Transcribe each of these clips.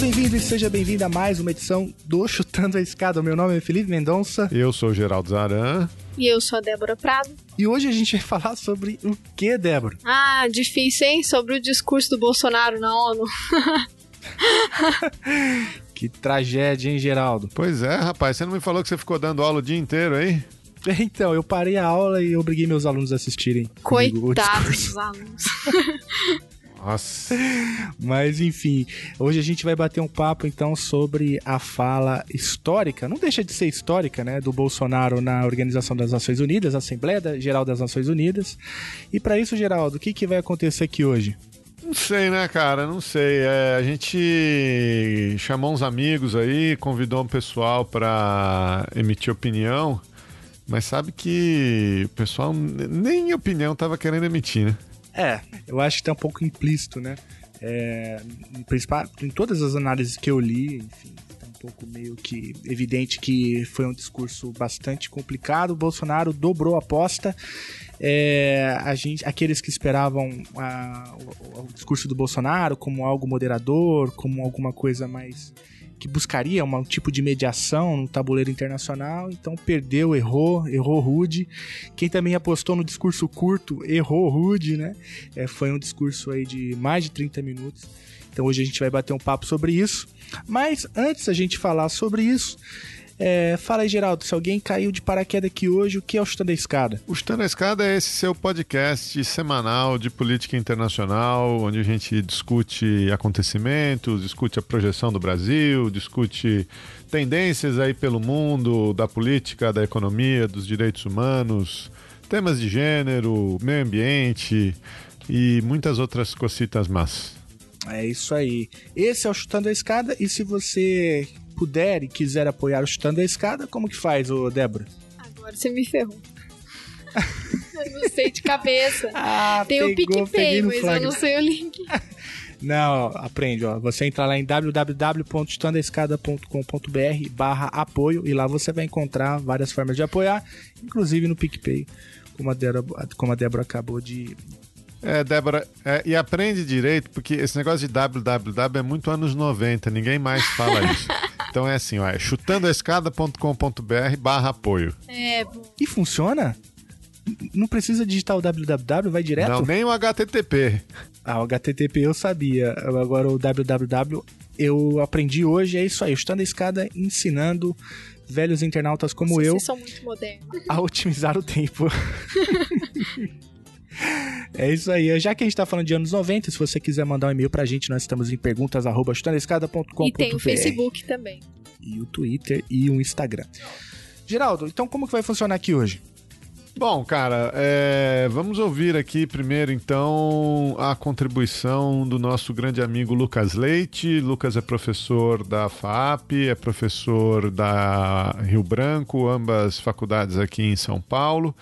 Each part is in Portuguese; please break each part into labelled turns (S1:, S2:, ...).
S1: Bem-vindo e seja bem-vinda a mais uma edição do Chutando a Escada. Meu nome é Felipe Mendonça.
S2: Eu sou o Geraldo Zaran.
S3: E eu sou a Débora Prado.
S1: E hoje a gente vai falar sobre o que, Débora?
S3: Ah, difícil, hein? Sobre o discurso do Bolsonaro na ONU.
S1: que tragédia, hein, Geraldo?
S2: Pois é, rapaz. Você não me falou que você ficou dando aula o dia inteiro, hein?
S1: Então, eu parei a aula e obriguei meus alunos a assistirem.
S3: Coitados dos alunos.
S2: Nossa.
S1: Mas enfim, hoje a gente vai bater um papo então sobre a fala histórica, não deixa de ser histórica, né, do Bolsonaro na Organização das Nações Unidas, Assembleia Geral das Nações Unidas. E para isso, Geraldo, o que, que vai acontecer aqui hoje?
S2: Não sei, né, cara? Não sei. É, a gente chamou uns amigos aí, convidou um pessoal para emitir opinião, mas sabe que o pessoal nem opinião tava querendo emitir, né?
S1: É, eu acho que tá um pouco implícito, né? É, em, em todas as análises que eu li, enfim, tá um pouco meio que evidente que foi um discurso bastante complicado. O Bolsonaro dobrou a aposta. É, a gente, aqueles que esperavam a, o, o discurso do Bolsonaro como algo moderador, como alguma coisa mais que buscaria um tipo de mediação no tabuleiro internacional, então perdeu, errou, errou rude. Quem também apostou no discurso curto, errou rude, né? É, foi um discurso aí de mais de 30 minutos. Então hoje a gente vai bater um papo sobre isso. Mas antes a gente falar sobre isso, é, fala aí, Geraldo, se alguém caiu de paraquedas aqui hoje, o que é o Chutando a Escada?
S2: O Chutando a Escada é esse seu podcast semanal de política internacional, onde a gente discute acontecimentos, discute a projeção do Brasil, discute tendências aí pelo mundo, da política, da economia, dos direitos humanos, temas de gênero, meio ambiente e muitas outras cocitas más.
S1: É isso aí. Esse é o Chutando a Escada e se você puder e quiser apoiar o Chutando a Escada, como que faz, ô Débora?
S3: Agora você me ferrou. eu não sei de cabeça.
S1: Ah,
S3: Tem
S1: pegou,
S3: o PicPay, mas
S1: flag.
S3: eu não sei o link.
S1: Não, aprende, ó. Você entra lá em www.chutandoaescada.com.br barra apoio e lá você vai encontrar várias formas de apoiar, inclusive no PicPay, como a Débora, como a Débora acabou de,
S2: é, Débora, é, e aprende direito, porque esse negócio de www é muito anos 90, ninguém mais fala isso. Então é assim, ó, é chutandoaescada.com.br barra apoio.
S3: É,
S1: E funciona? Não precisa digitar o www, vai direto?
S2: Não, nem o HTTP.
S1: Ah, o HTTP eu sabia. Agora o www eu aprendi hoje, é isso aí. Chutando a escada, ensinando velhos internautas como
S3: vocês
S1: eu
S3: são muito modernos.
S1: a otimizar o tempo. É isso aí. Já que a gente tá falando de anos 90, se você quiser mandar um e-mail pra gente, nós estamos em perguntas@chutandoaescada.com.br.
S3: E tem o Facebook também.
S1: E o Twitter e o Instagram. Geraldo, então como que vai funcionar aqui hoje?
S2: Bom, cara, é, vamos ouvir aqui primeiro, então, a contribuição do nosso grande amigo Lucas Leite. Lucas é professor da FAP, é professor da Rio Branco, ambas faculdades aqui em São Paulo.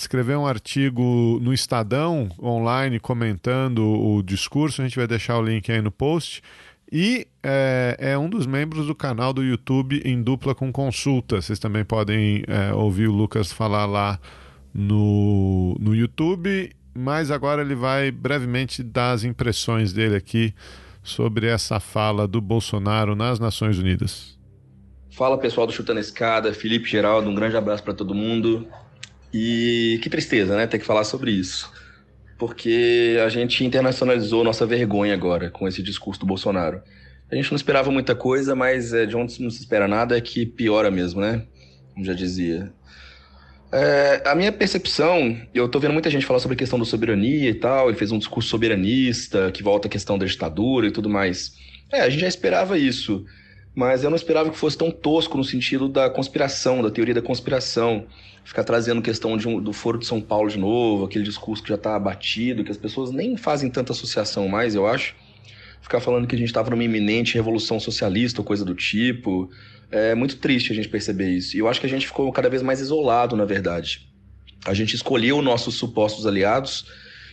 S2: Escreveu um artigo no Estadão online comentando o discurso. A gente vai deixar o link aí no post. E é, é, um dos membros do canal do YouTube em dupla com consulta. Vocês também podem é, ouvir o Lucas falar lá no, no YouTube. Mas agora ele vai brevemente dar as impressões dele aqui sobre essa fala do Bolsonaro nas Nações Unidas.
S4: Fala pessoal do Chutando Escada, Felipe Geraldo, um grande abraço para todo mundo. E que tristeza, né, ter que falar sobre isso. Porque a gente internacionalizou nossa vergonha agora com esse discurso do Bolsonaro. A gente não esperava muita coisa, mas é, de onde não se espera nada é que piora mesmo, né? Como já dizia. É, a minha percepção, eu tô vendo muita gente falar sobre a questão da soberania e tal, ele fez um discurso soberanista, que volta à questão da ditadura e tudo mais. É, a gente já esperava isso, mas eu não esperava que fosse tão tosco no sentido da conspiração, da teoria da conspiração. Ficar trazendo questão um, do Foro de São Paulo de novo, aquele discurso que já tá abatido, que as pessoas nem fazem tanta associação mais, eu acho. Ficar falando que a gente estava numa iminente revolução socialista ou coisa do tipo. É muito triste a gente perceber isso. E eu acho que a gente ficou cada vez mais isolado, na verdade. A gente escolheu nossos supostos aliados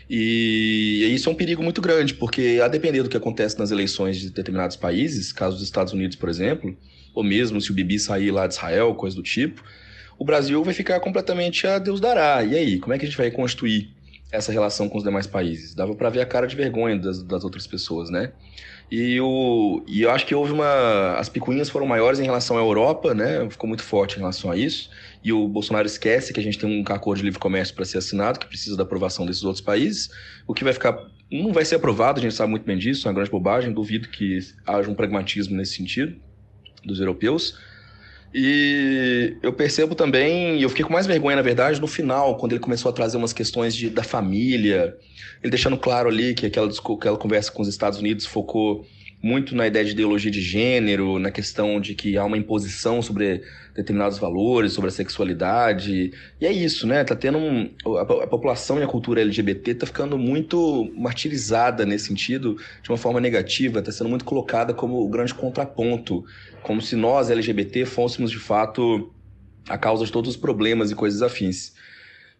S4: e, isso é um perigo muito grande, porque a depender do que acontece nas eleições de determinados países, caso dos Estados Unidos, por exemplo, ou mesmo se o Bibi sair lá de Israel, coisa do tipo, o Brasil vai ficar completamente a Deus dará. E aí, como é que a gente vai construir essa relação com os demais países? Dava para ver a cara de vergonha das, das outras pessoas, né? E, o, e eu acho que houve uma. As picuinhas foram maiores em relação à Europa, né? Ficou muito forte em relação a isso. E o Bolsonaro esquece que a gente tem um acordo de livre comércio para ser assinado, que precisa da aprovação desses outros países. O que vai ficar. Não vai ser aprovado, a gente sabe muito bem disso, é uma grande bobagem. Duvido que haja um pragmatismo nesse sentido dos europeus. E eu percebo também, eu fiquei com mais vergonha, na verdade, no final, quando ele começou a trazer umas questões de, da família, ele deixando claro ali que aquela, aquela conversa com os Estados Unidos focou muito na ideia de ideologia de gênero, na questão de que há uma imposição sobre determinados valores, sobre a sexualidade. E é isso, né? Tá tendo um, a, a, população e a cultura LGBT tá ficando muito martirizada nesse sentido, de uma forma negativa, tá sendo muito colocada como o grande contraponto, como se nós LGBT fôssemos de fato a causa de todos os problemas e coisas afins.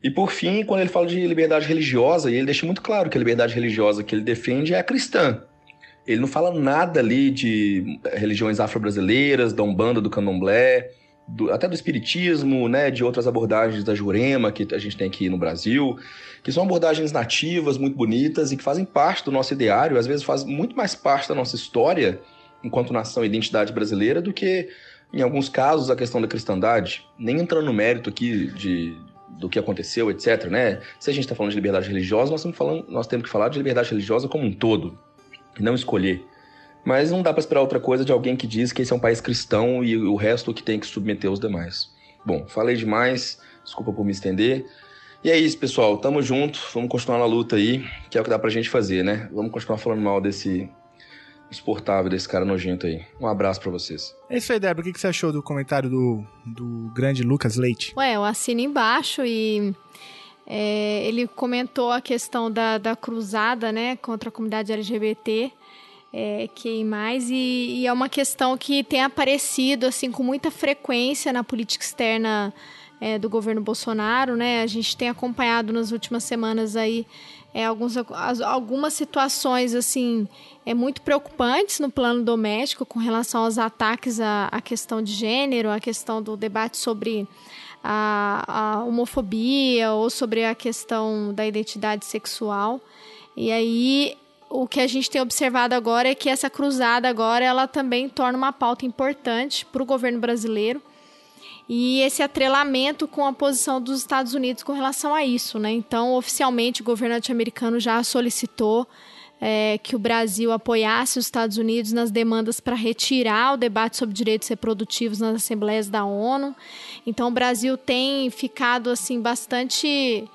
S4: E por fim, quando ele fala de liberdade religiosa, ele deixa muito claro que a liberdade religiosa que ele defende é a cristã. Ele não fala nada ali de religiões afro-brasileiras, da Umbanda, do Candomblé, do, até do Espiritismo, né, de outras abordagens da Jurema que a gente tem aqui no Brasil, que são abordagens nativas, muito bonitas e que fazem parte do nosso ideário, às vezes faz muito mais parte da nossa história enquanto nação e identidade brasileira do que, em alguns casos, a questão da cristandade. Nem entrando no mérito aqui de, do que aconteceu, etc. Né? Se a gente está falando de liberdade religiosa, nós, falando, nós temos que falar de liberdade religiosa como um todo não escolher. Mas não dá para esperar outra coisa de alguém que diz que esse é um país cristão e o resto que tem que submeter os demais. Bom, falei demais, desculpa por me estender. E é isso, pessoal. Tamo junto, vamos continuar na luta aí, que é o que dá pra gente fazer, né? Vamos continuar falando mal desse exportável, desse cara nojento aí. Um abraço para vocês.
S1: É isso aí, Débora. O que você achou do comentário do, do grande Lucas Leite?
S3: Ué, eu assino embaixo e é, ele comentou a questão da, da cruzada né, contra a comunidade LGBT, é, que mais e, e, é uma questão que tem aparecido assim com muita frequência na política externa é, do governo Bolsonaro, né? A gente tem acompanhado nas últimas semanas aí é, alguns, algumas situações assim é muito preocupantes no plano doméstico com relação aos ataques à, à questão de gênero, à questão do debate sobre a, a homofobia ou sobre a questão da identidade sexual. E aí o que a gente tem observado agora é que essa cruzada agora ela também torna uma pauta importante para o governo brasileiro e esse atrelamento com a posição dos Estados Unidos com relação a isso, né? Então, oficialmente, o governo norte-americano já solicitou é, que o Brasil apoiasse os Estados Unidos nas demandas para retirar o debate sobre direitos reprodutivos nas assembleias da ONU. Então, o Brasil tem ficado assim bastante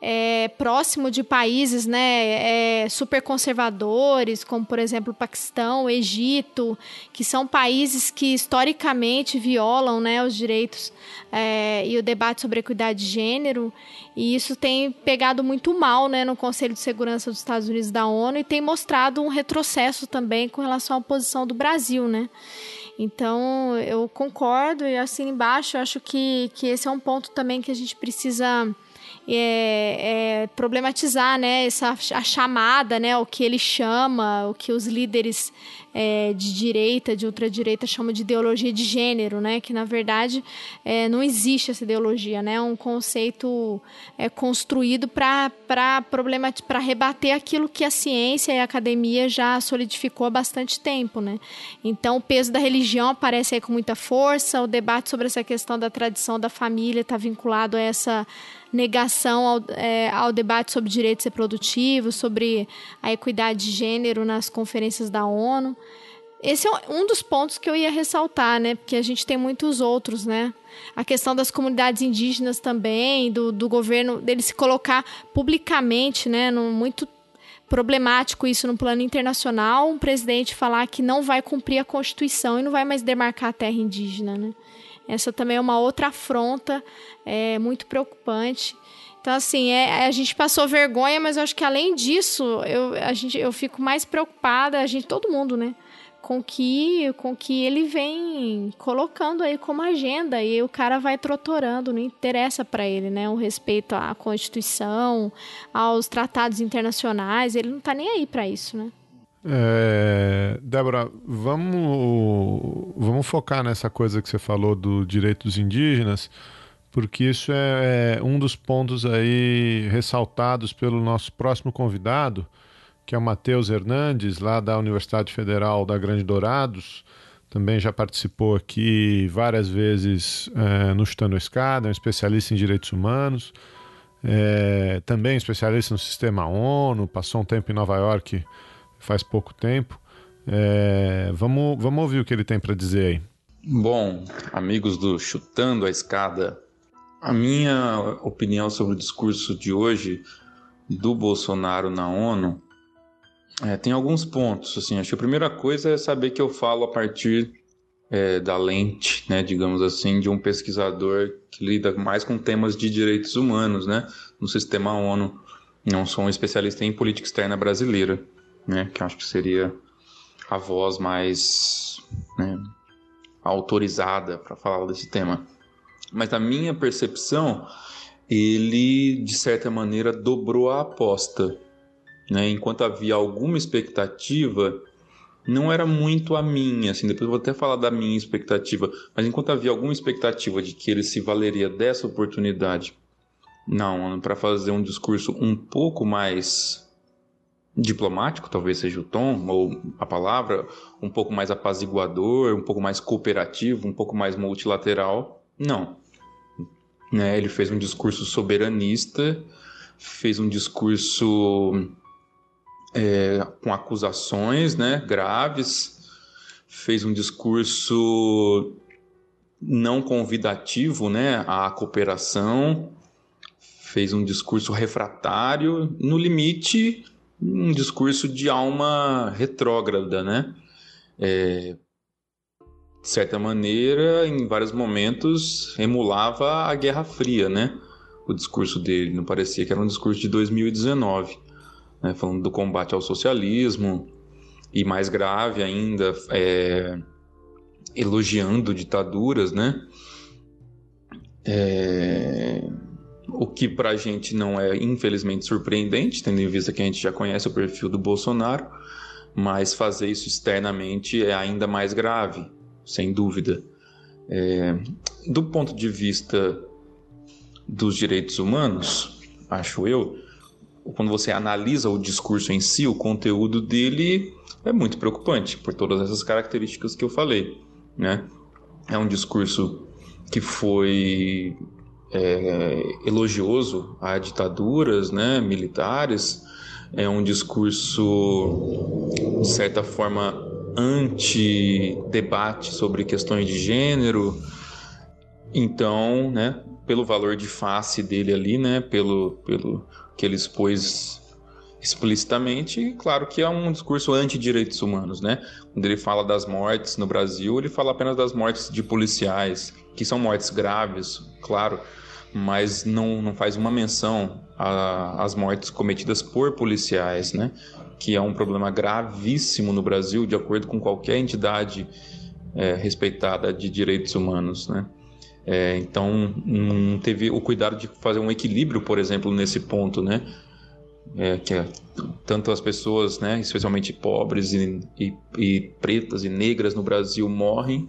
S3: é, próximo de países né, é, super conservadores, como por exemplo o Paquistão, Egito, que são países que historicamente violam né, os direitos é, e o debate sobre equidade de gênero. E isso tem pegado muito mal né, no Conselho de Segurança dos Estados Unidos da ONU e tem mostrado um retrocesso também com relação à posição do Brasil. Né? Então, eu concordo e assim embaixo, eu acho que, que esse é um ponto também que a gente precisa é, é, problematizar né, essa, a chamada, né, o que ele chama, o que os líderes é, de direita, de ultradireita chamam de ideologia de gênero, né, que na verdade é, não existe essa ideologia, né, é um conceito é, construído para para rebater aquilo que a ciência e a academia já solidificou há bastante tempo, né. Então o peso da religião aparece aí com muita força, o debate sobre essa questão da tradição da família está vinculado a essa negação ao, é, ao debate sobre direitos reprodutivos, sobre a equidade de gênero nas conferências da ONU. Esse é um dos pontos que eu ia ressaltar, né? Porque a gente tem muitos outros, né? A questão das comunidades indígenas também, do, do governo, dele se colocar publicamente, né? No, muito problemático isso no plano internacional, um presidente falar que não vai cumprir a Constituição e não vai mais demarcar a terra indígena, né? Essa também é uma outra afronta é, muito preocupante. Então, assim, é, a gente passou vergonha, mas eu acho que além disso, eu, a gente, eu fico mais preocupada, a gente, todo mundo, né? Com que com que ele vem colocando aí como agenda e o cara vai trotorando, não interessa para ele, né, o respeito à Constituição, aos tratados internacionais, ele não tá nem aí para isso, né?
S2: É, Débora, vamos, vamos focar nessa coisa que você falou do direito dos indígenas, porque isso é, é um dos pontos aí ressaltados pelo nosso próximo convidado, que é o Matheus Hernandes, lá da Universidade Federal da Grande Dourados. Também já participou aqui várias vezes é, no Chutando a Escada, é um especialista em direitos humanos. É, também especialista no sistema ONU, passou um tempo em Nova York faz pouco tempo. É, vamos, vamos ouvir o que ele tem para dizer aí.
S5: Bom, amigos do Chutando a Escada, a minha opinião sobre o discurso de hoje do Bolsonaro na ONU é, tem alguns pontos. Assim, acho que a primeira coisa é saber que eu falo a partir é, da lente, né, digamos assim, de um pesquisador que lida mais com temas de direitos humanos, né, no sistema ONU. Não sou um especialista em política externa brasileira, né, que acho que seria a voz mais né, autorizada para falar desse tema. Mas na minha percepção, ele de certa maneira dobrou a aposta né? Enquanto havia alguma expectativa, não era muito a minha, assim, depois eu vou até falar da minha expectativa, mas enquanto havia alguma expectativa de que ele se valeria dessa oportunidade, não, para fazer um discurso um pouco mais diplomático, talvez seja o tom ou a palavra, um pouco mais apaziguador, um pouco mais cooperativo, um pouco mais multilateral, não. Né, ele fez um discurso soberanista, fez um discurso é, com acusações né, graves, fez um discurso não convidativo né, à cooperação, fez um discurso refratário, no limite, um discurso de alma retrógrada, né? É, de certa maneira, em vários momentos, emulava a Guerra Fria, né? O discurso dele, não parecia que era um discurso de 2019 né, falando do combate ao socialismo, e mais grave ainda, é, elogiando ditaduras, né? É, o que para a gente não é infelizmente surpreendente, tendo em vista que a gente já conhece o perfil do Bolsonaro, mas fazer isso externamente é ainda mais grave, sem dúvida. É, do ponto de vista dos direitos humanos, acho eu, quando você analisa o discurso em si, o conteúdo dele é muito preocupante por todas essas características que eu falei, né? É um discurso que foi é, elogioso a ditaduras, né, militares. É um discurso de certa forma anti-debate sobre questões de gênero. Então, né, pelo valor de face dele ali, né, pelo, pelo que ele expôs explicitamente, claro que é um discurso anti-direitos humanos, né? Quando ele fala das mortes no Brasil, ele fala apenas das mortes de policiais, que são mortes graves, claro, mas não, não faz uma menção às mortes cometidas por policiais, né? Que é um problema gravíssimo no Brasil, de acordo com qualquer entidade é, respeitada de direitos humanos, né? É, então, não teve o cuidado de fazer um equilíbrio, por exemplo, nesse ponto, né? É, que é, tanto as pessoas, né, especialmente pobres e, e, e pretas e negras no Brasil morrem,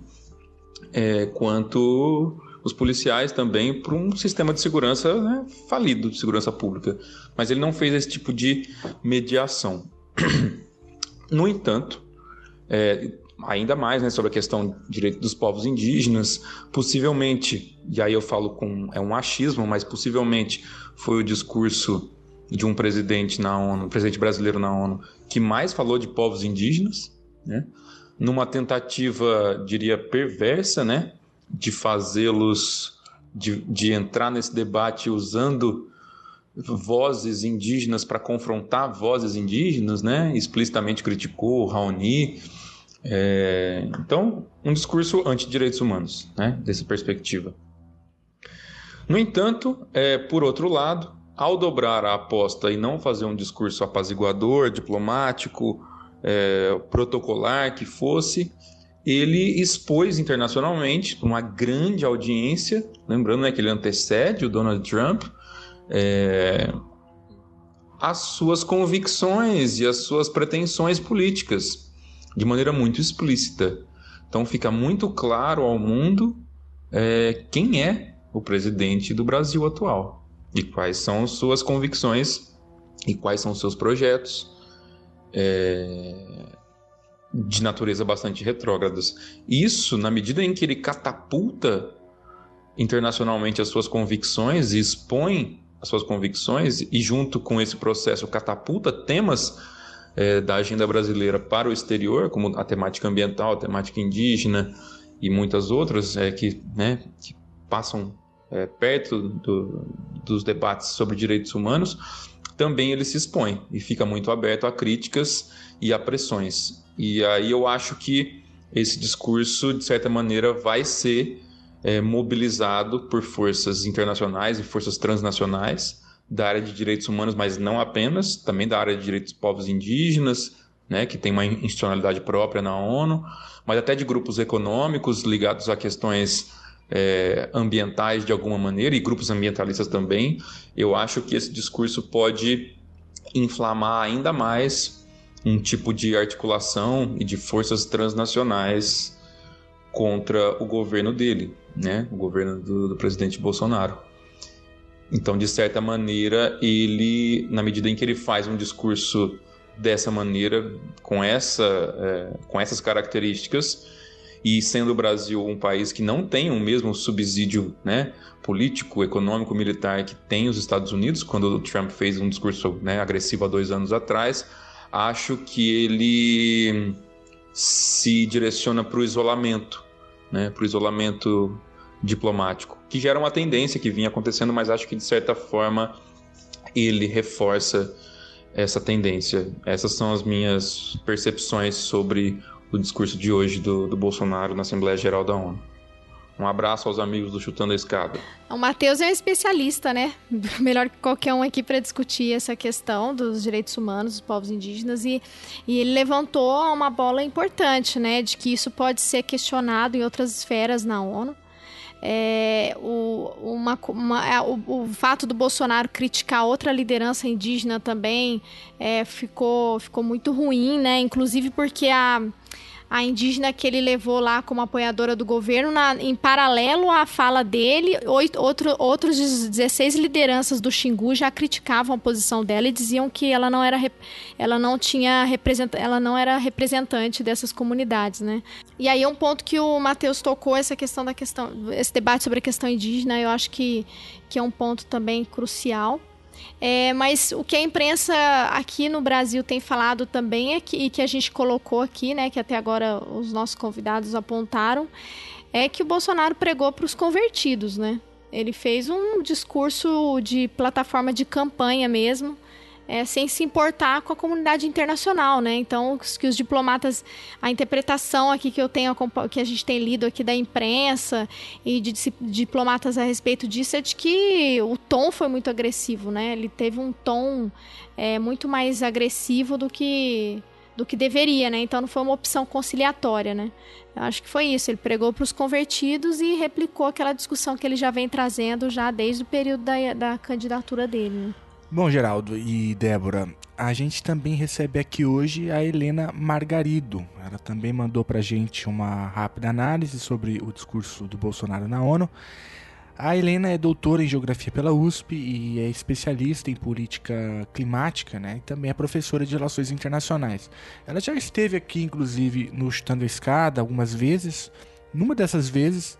S5: é, quanto os policiais também por um sistema de segurança né, falido de segurança pública. Mas ele não fez esse tipo de mediação. No entanto, é, ainda mais né, sobre a questão do direito dos povos indígenas. Possivelmente, e aí eu falo com é um achismo, mas possivelmente foi o discurso de um presidente na ONU, um presidente brasileiro na ONU, que mais falou de povos indígenas, né? numa tentativa, diria, perversa, né? de fazê-los, de, de entrar nesse debate usando vozes indígenas para confrontar vozes indígenas, né? explicitamente criticou Raoni, é, então, um discurso anti-direitos humanos, né, dessa perspectiva. No entanto, é, por outro lado, ao dobrar a aposta e não fazer um discurso apaziguador, diplomático, é, protocolar que fosse, ele expôs internacionalmente uma grande audiência, lembrando né, que ele antecede o Donald Trump, é, as suas convicções e as suas pretensões políticas de maneira muito explícita. Então fica muito claro ao mundo é, quem é o presidente do Brasil atual e quais são suas convicções e quais são seus projetos é, de natureza bastante retrógradas. Isso, na medida em que ele catapulta internacionalmente as suas convicções e expõe as suas convicções e junto com esse processo catapulta temas é, da agenda brasileira para o exterior, como a temática ambiental, a temática indígena e muitas outras é, que, né, que passam é, perto do, dos debates sobre direitos humanos, também ele se expõe e fica muito aberto a críticas e a pressões. E aí eu acho que esse discurso, de certa maneira, vai ser é, mobilizado por forças internacionais e forças transnacionais da área de direitos humanos, mas não apenas, também da área de direitos dos povos indígenas, né, que tem uma institucionalidade própria na ONU, mas até de grupos econômicos ligados a questões é, ambientais de alguma maneira, e grupos ambientalistas também. Eu acho que esse discurso pode inflamar ainda mais um tipo de articulação e de forças transnacionais contra o governo dele, né? o governo do, do presidente Bolsonaro. Então, de certa maneira, ele, na medida em que ele faz um discurso dessa maneira, com, essa, é, com essas características, e sendo o Brasil um país que não tem o mesmo subsídio né, político, econômico, militar que tem os Estados Unidos, quando o Trump fez um discurso né, agressivo há dois anos atrás, acho que ele se direciona para o isolamento, né, para o isolamento diplomático, que gera uma tendência que vinha acontecendo, mas acho que de certa forma ele reforça essa tendência. Essas são as minhas percepções sobre o discurso de hoje do, do Bolsonaro na Assembleia Geral da ONU. Um abraço aos amigos do Chutando a Escada.
S3: O Matheus é um especialista, né? Melhor que qualquer um aqui para discutir essa questão dos direitos humanos dos povos indígenas. E, e ele levantou uma bola importante, né? De que isso pode ser questionado em outras esferas na ONU. É, o, uma, uma, é, o, o, fato do Bolsonaro criticar outra liderança indígena também é, ficou, ficou muito ruim, né? Inclusive porque a a indígena que ele levou lá como apoiadora do governo, na, em paralelo à fala dele, oito, outro, outros 16 lideranças do Xingu já criticavam a posição dela e diziam que ela não era, ela não tinha ela não era representante dessas comunidades, né? E aí um ponto que o Matheus tocou essa questão da questão, esse debate sobre a questão indígena, eu acho que, que é um ponto também crucial. É, mas o que a imprensa aqui no Brasil tem falado também é que, e que a gente colocou aqui, né, que até agora os nossos convidados apontaram, é que o Bolsonaro pregou para os convertidos, né? Ele fez um discurso de plataforma de campanha mesmo, é, sem se importar com a comunidade internacional, né? Então, que os diplomatas, a interpretação aqui que eu tenho, que a gente tem lido aqui da imprensa e de, de diplomatas a respeito disso é de que o tom foi muito agressivo, né? Ele teve um tom é, muito mais agressivo do que do que deveria, né? Então não foi uma opção conciliatória, né? Eu acho que foi isso. Ele pregou para os convertidos e replicou aquela discussão que ele já vem trazendo já desde o período da, da candidatura dele. Né?
S1: Bom, Geraldo e Débora, a gente também recebe aqui hoje a Helena Margarido. Ela também mandou para a gente uma rápida análise sobre o discurso do Bolsonaro na ONU. A Helena é doutora em Geografia pela USP e é especialista em política climática, né? E também é professora de Relações Internacionais. Ela já esteve aqui, inclusive, no Chutando a Escada algumas vezes. Numa dessas vezes,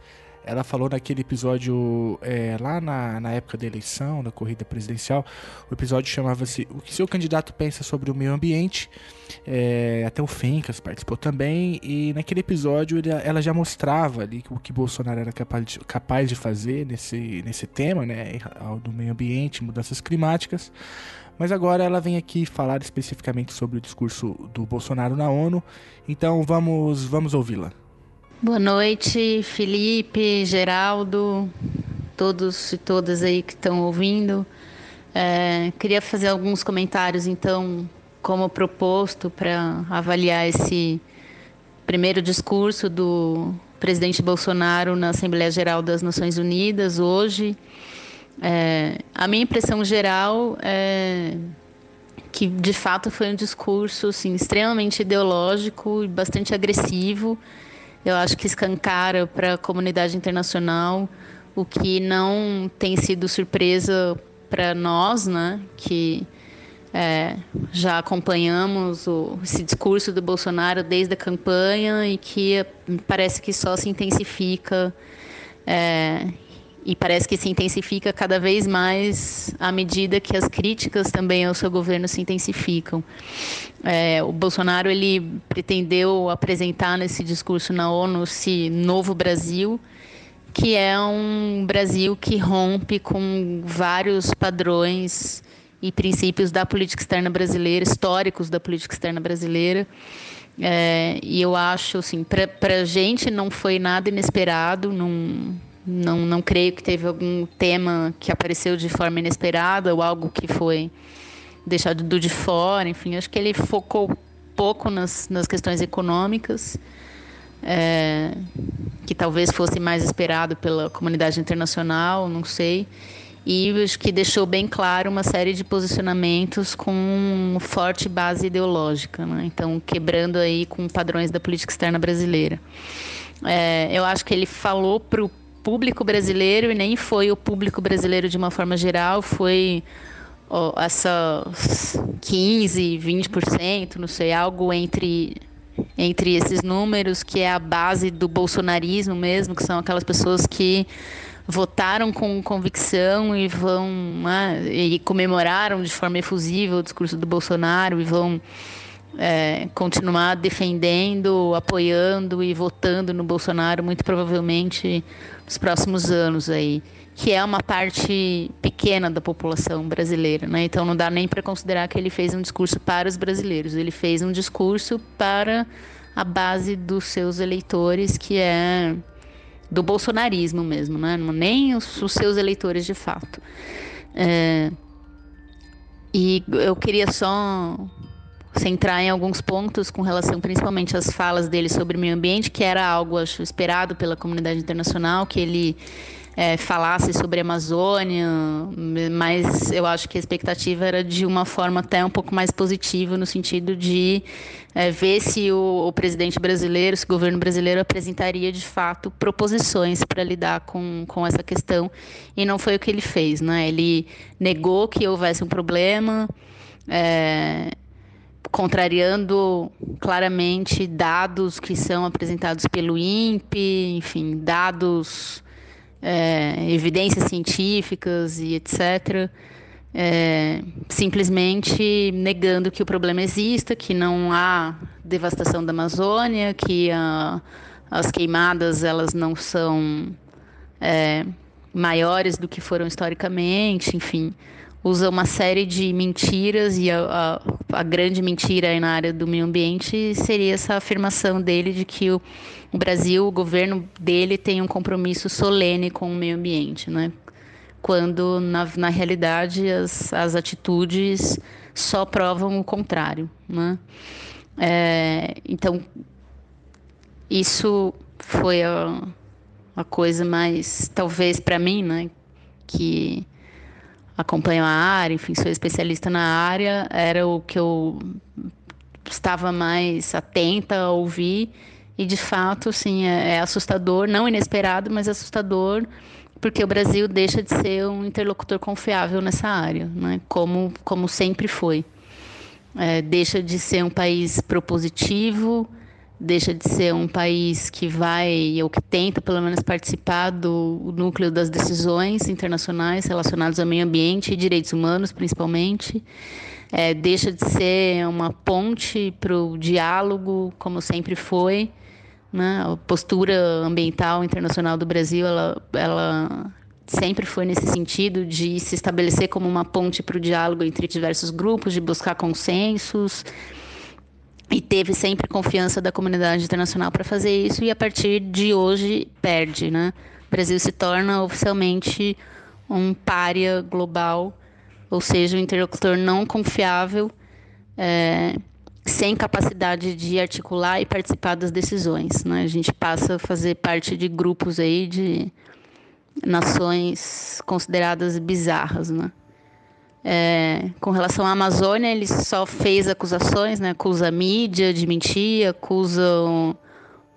S1: ela falou naquele episódio é, lá na, na época da eleição, da corrida presidencial. O episódio chamava-se O que seu candidato pensa sobre o meio ambiente. É, até o Fencas participou também. E naquele episódio ele, ela já mostrava ali o que Bolsonaro era capaz de, capaz de fazer nesse, nesse tema, né? Do meio ambiente, mudanças climáticas. Mas agora ela vem aqui falar especificamente sobre o discurso do Bolsonaro na ONU. Então vamos, vamos ouvi-la.
S6: Boa noite, Felipe, Geraldo, todos e todas aí que estão ouvindo. É, queria fazer alguns comentários, então, como proposto para avaliar esse primeiro discurso do presidente Bolsonaro na Assembleia Geral das Nações Unidas hoje. É, a minha impressão geral é que de fato foi um discurso assim, extremamente ideológico e bastante agressivo. Eu acho que escancara para a comunidade internacional o que não tem sido surpresa para nós, né, que é, já acompanhamos o, esse discurso do Bolsonaro desde a campanha e que parece que só se intensifica é, e parece que se intensifica cada vez mais à medida que as críticas também ao seu governo se intensificam. É, o Bolsonaro ele pretendeu apresentar nesse discurso na ONU esse novo Brasil que é um Brasil que rompe com vários padrões e princípios da política externa brasileira, históricos da política externa brasileira. É, e eu acho, assim, para a gente não foi nada inesperado, não, não, não creio que teve algum tema que apareceu de forma inesperada ou algo que foi deixado do de fora, enfim, acho que ele focou pouco nas, nas questões econômicas, é, que talvez fosse mais esperado pela comunidade internacional, não sei e acho que deixou bem claro uma série de posicionamentos com forte base ideológica, né? então quebrando aí com padrões da política externa brasileira. É, eu acho que ele falou para o público brasileiro e nem foi o público brasileiro de uma forma geral, foi ó, essa 15, 20%, não sei, algo entre entre esses números que é a base do bolsonarismo mesmo, que são aquelas pessoas que votaram com convicção e vão né, e comemoraram de forma efusiva o discurso do Bolsonaro e vão é, continuar defendendo, apoiando e votando no Bolsonaro muito provavelmente nos próximos anos aí, que é uma parte pequena da população brasileira, né? Então não dá nem para considerar que ele fez um discurso para os brasileiros, ele fez um discurso para a base dos seus eleitores, que é do bolsonarismo mesmo, né? nem os, os seus eleitores de fato. É, e eu queria só centrar em alguns pontos com relação principalmente às falas dele sobre meio ambiente, que era algo acho esperado pela comunidade internacional, que ele é, falasse sobre a Amazônia, mas eu acho que a expectativa era de uma forma até um pouco mais positiva, no sentido de é, ver se o, o, presidente brasileiro, se o governo brasileiro apresentaria de fato proposições para lidar com, com essa questão, e não foi o que ele fez. Né? Ele negou que houvesse um problema. É, contrariando claramente dados que são apresentados pelo INPE, enfim, dados é, evidências científicas e etc., é, simplesmente negando que o problema exista, que não há devastação da Amazônia, que a, as queimadas elas não são é, maiores do que foram historicamente, enfim, usa uma série de mentiras e a, a, a grande mentira na área do meio ambiente seria essa afirmação dele de que o o Brasil, o governo dele tem um compromisso solene com o meio ambiente, né? quando na, na realidade as, as atitudes só provam o contrário. Né? É, então, isso foi a, a coisa mais, talvez para mim, né, que acompanho a área, enfim, sou especialista na área, era o que eu estava mais atenta a ouvir e de fato, sim, é, é assustador, não inesperado, mas assustador, porque o Brasil deixa de ser um interlocutor confiável nessa área, né? como, como sempre foi. É, deixa de ser um país propositivo, deixa de ser um país que vai, ou que tenta pelo menos participar do núcleo das decisões internacionais relacionadas ao meio ambiente e direitos humanos, principalmente. É, deixa de ser uma ponte para o diálogo, como sempre foi, né? A postura ambiental internacional do Brasil, ela, ela sempre foi nesse sentido de se estabelecer como uma ponte para o diálogo entre diversos grupos, de buscar consensos e teve sempre confiança da comunidade internacional para fazer isso e a partir de hoje perde, né? O Brasil se torna oficialmente um pária global, ou seja, um interlocutor não confiável é, sem capacidade de articular e participar das decisões. Né? A gente passa a fazer parte de grupos aí de nações consideradas bizarras. Né? É, com relação à Amazônia, ele só fez acusações, né? acusa a mídia de mentir, acusa um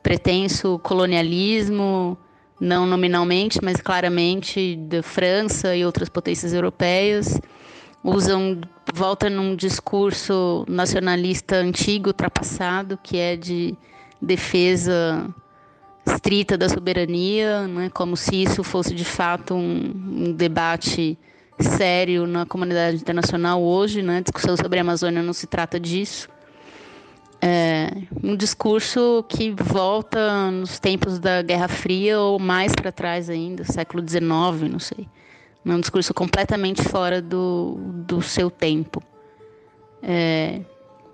S6: pretenso colonialismo, não nominalmente, mas claramente da França e outras potências europeias. Usam, volta num discurso nacionalista antigo, ultrapassado, que é de defesa estrita da soberania, né? como se isso fosse de fato um, um debate sério na comunidade internacional hoje, né? A discussão sobre a Amazônia não se trata disso é, um discurso que volta nos tempos da Guerra Fria ou mais para trás ainda, século XIX, não sei. É um discurso completamente fora do, do seu tempo. É,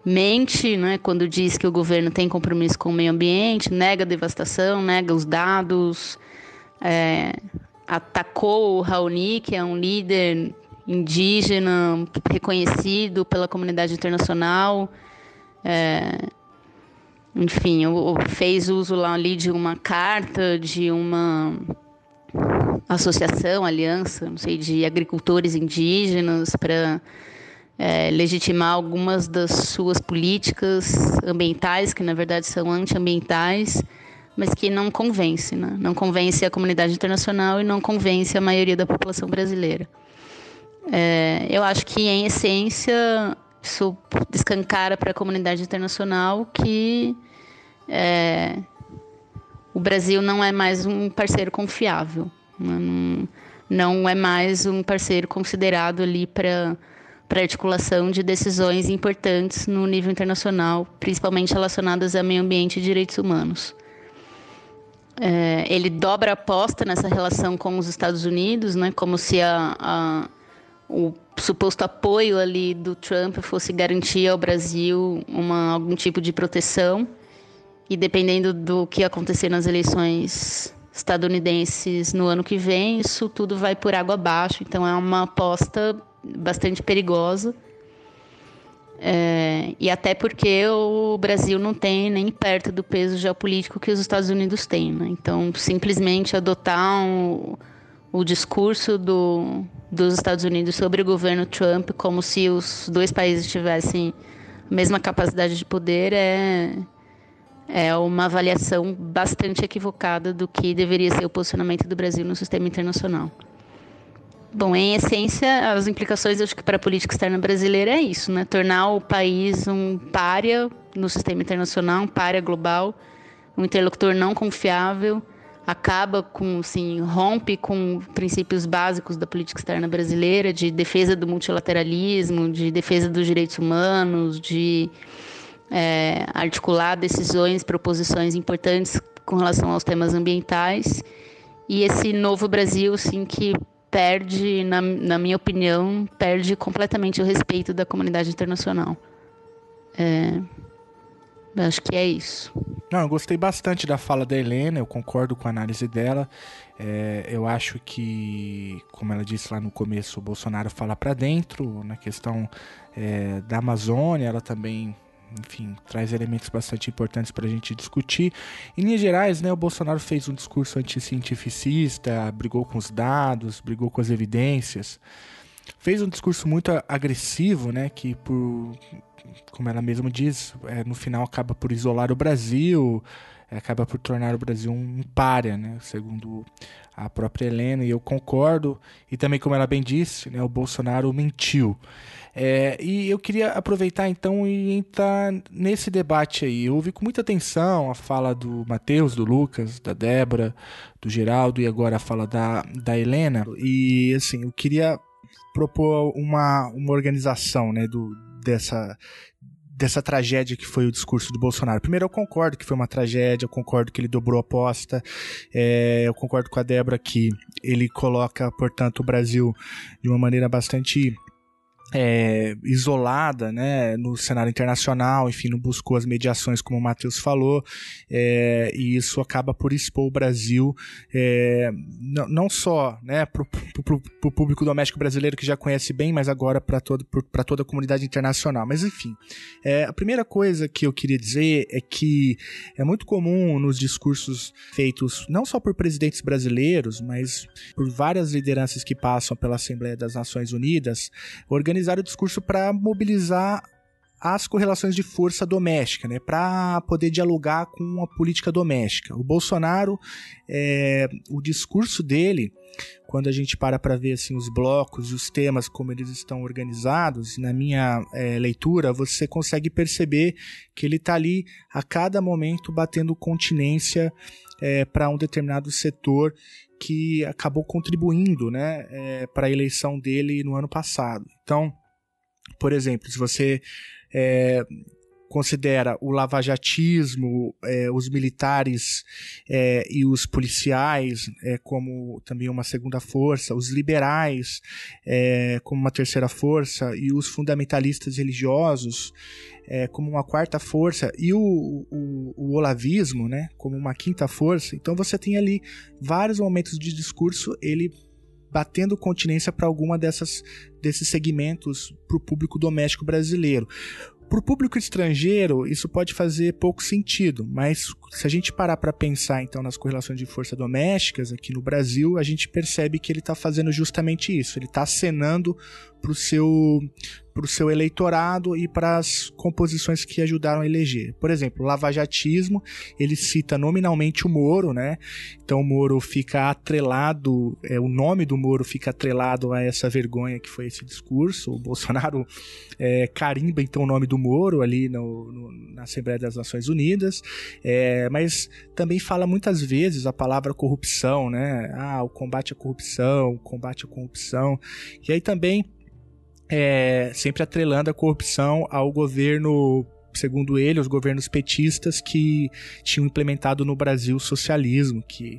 S6: mente né, quando diz que o governo tem compromisso com o meio ambiente, nega a devastação, nega os dados, é, atacou o Raoni, que é um líder indígena reconhecido pela comunidade internacional. É, enfim, fez uso lá ali de uma carta de uma associação, aliança, não sei, de agricultores indígenas para é, legitimar algumas das suas políticas ambientais, que na verdade são antiambientais, mas que não convence, né? não convence a comunidade internacional e não convence a maioria da população brasileira. É, eu acho que, em essência, isso descancara para a comunidade internacional que é, o Brasil não é mais um parceiro confiável, né? não, não é mais um parceiro considerado ali para para articulação de decisões importantes no nível internacional, principalmente relacionadas a meio ambiente e direitos humanos. É, ele dobra a aposta nessa relação com os Estados Unidos, né, como se a, a o suposto apoio ali do Trump fosse garantir ao Brasil uma, algum tipo de proteção. E dependendo do que acontecer nas eleições estadunidenses no ano que vem, isso tudo vai por água abaixo. Então é uma aposta bastante perigosa. É, e até porque o Brasil não tem nem perto do peso geopolítico que os Estados Unidos têm. Né? Então, simplesmente adotar um, o discurso do, dos Estados Unidos sobre o governo Trump, como se os dois países tivessem a mesma capacidade de poder, é, é uma avaliação bastante equivocada do que deveria ser o posicionamento do Brasil no sistema internacional. Bom, em essência, as implicações, acho que para a política externa brasileira é isso, né? Tornar o país um párea no sistema internacional, um párea global, um interlocutor não confiável, acaba com, assim, rompe com princípios básicos da política externa brasileira, de defesa do multilateralismo, de defesa dos direitos humanos, de é, articular decisões, proposições importantes com relação aos temas ambientais. E esse novo Brasil, assim, que perde, na, na minha opinião, perde completamente o respeito da comunidade internacional. É, acho que é isso.
S1: Não, eu gostei bastante da fala da Helena, eu concordo com a análise dela. É, eu acho que, como ela disse lá no começo, o Bolsonaro fala para dentro na questão é, da Amazônia, ela também enfim, traz elementos bastante importantes para a gente discutir. Em linhas gerais, né, o Bolsonaro fez um discurso anticientificista, brigou com os dados, brigou com as evidências, fez um discurso muito agressivo, né, que por como ela mesma diz, é, no final acaba por isolar o Brasil, é, acaba por tornar o Brasil um párea, né? Segundo a própria Helena, e eu concordo. E também, como ela bem disse, né, o Bolsonaro mentiu. É, e eu queria aproveitar então e entrar nesse debate aí. Eu ouvi com muita atenção a fala do Matheus, do Lucas, da Débora, do Geraldo e agora a fala da, da Helena. E assim, eu queria propor uma, uma organização né, do, dessa dessa tragédia que foi o discurso do Bolsonaro. Primeiro, eu concordo que foi uma tragédia, eu concordo que ele dobrou a aposta, é, eu concordo com a Débora que ele coloca, portanto, o Brasil de uma maneira bastante é, isolada né, no cenário internacional, enfim, não buscou as mediações, como o Matheus falou, é, e isso acaba por expor o Brasil é, não, não só né, para o público doméstico brasileiro que já conhece bem, mas agora para toda a comunidade internacional. Mas, enfim, é, a primeira coisa que eu queria dizer é que é muito comum nos discursos feitos não só por presidentes brasileiros, mas por várias lideranças que passam pela Assembleia das Nações Unidas, organizar organizar o discurso para mobilizar as correlações de força doméstica, né, para poder dialogar com a política doméstica. O Bolsonaro, é, o discurso dele, quando a gente para para ver assim os blocos, os temas como eles estão organizados, na minha é, leitura, você consegue perceber que ele está ali a cada momento batendo continência é, para um determinado setor que acabou contribuindo né, é, para a eleição dele no ano passado. Então, por exemplo, se você é, considera o lavajatismo, é, os militares é, e os policiais é, como também uma segunda força, os liberais é, como uma terceira força e os fundamentalistas religiosos é, como uma quarta força e o, o, o, olavismo, né, como uma quinta força. Então você tem ali vários momentos de discurso ele batendo continência para alguma dessas desses segmentos para o público doméstico brasileiro. Para o público estrangeiro, isso pode fazer pouco sentido, mas se a gente parar para pensar então nas correlações de força domésticas aqui no Brasil, a gente percebe que ele está fazendo justamente isso. Ele está acenando para o seu para o seu eleitorado e para as composições que ajudaram a eleger. Por exemplo, o lavajatismo, ele cita nominalmente o Moro, né? Então o Moro fica atrelado, é, o nome do Moro fica atrelado a essa vergonha que foi esse discurso. O Bolsonaro é, carimba então o nome do Moro ali no, no, na Assembleia das Nações Unidas, é, mas também fala muitas vezes a palavra corrupção, né? Ah, o combate à corrupção, o combate à corrupção. E aí também é, sempre atrelando a corrupção ao governo, segundo ele, os governos petistas que tinham implementado no Brasil o socialismo, que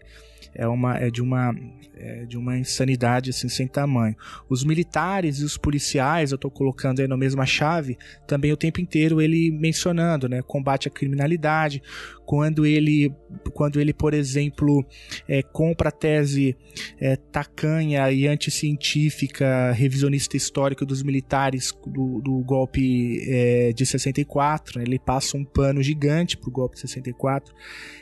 S1: é, uma, é de uma é de uma insanidade assim sem tamanho. Os militares e os policiais, eu estou colocando aí na mesma chave, também o tempo inteiro ele mencionando, né, combate à criminalidade, quando ele, quando ele por exemplo, é, compra a tese é, tacanha e anticientífica, revisionista histórico dos militares do, do golpe é, de 64, né, ele passa um pano gigante para o golpe de 64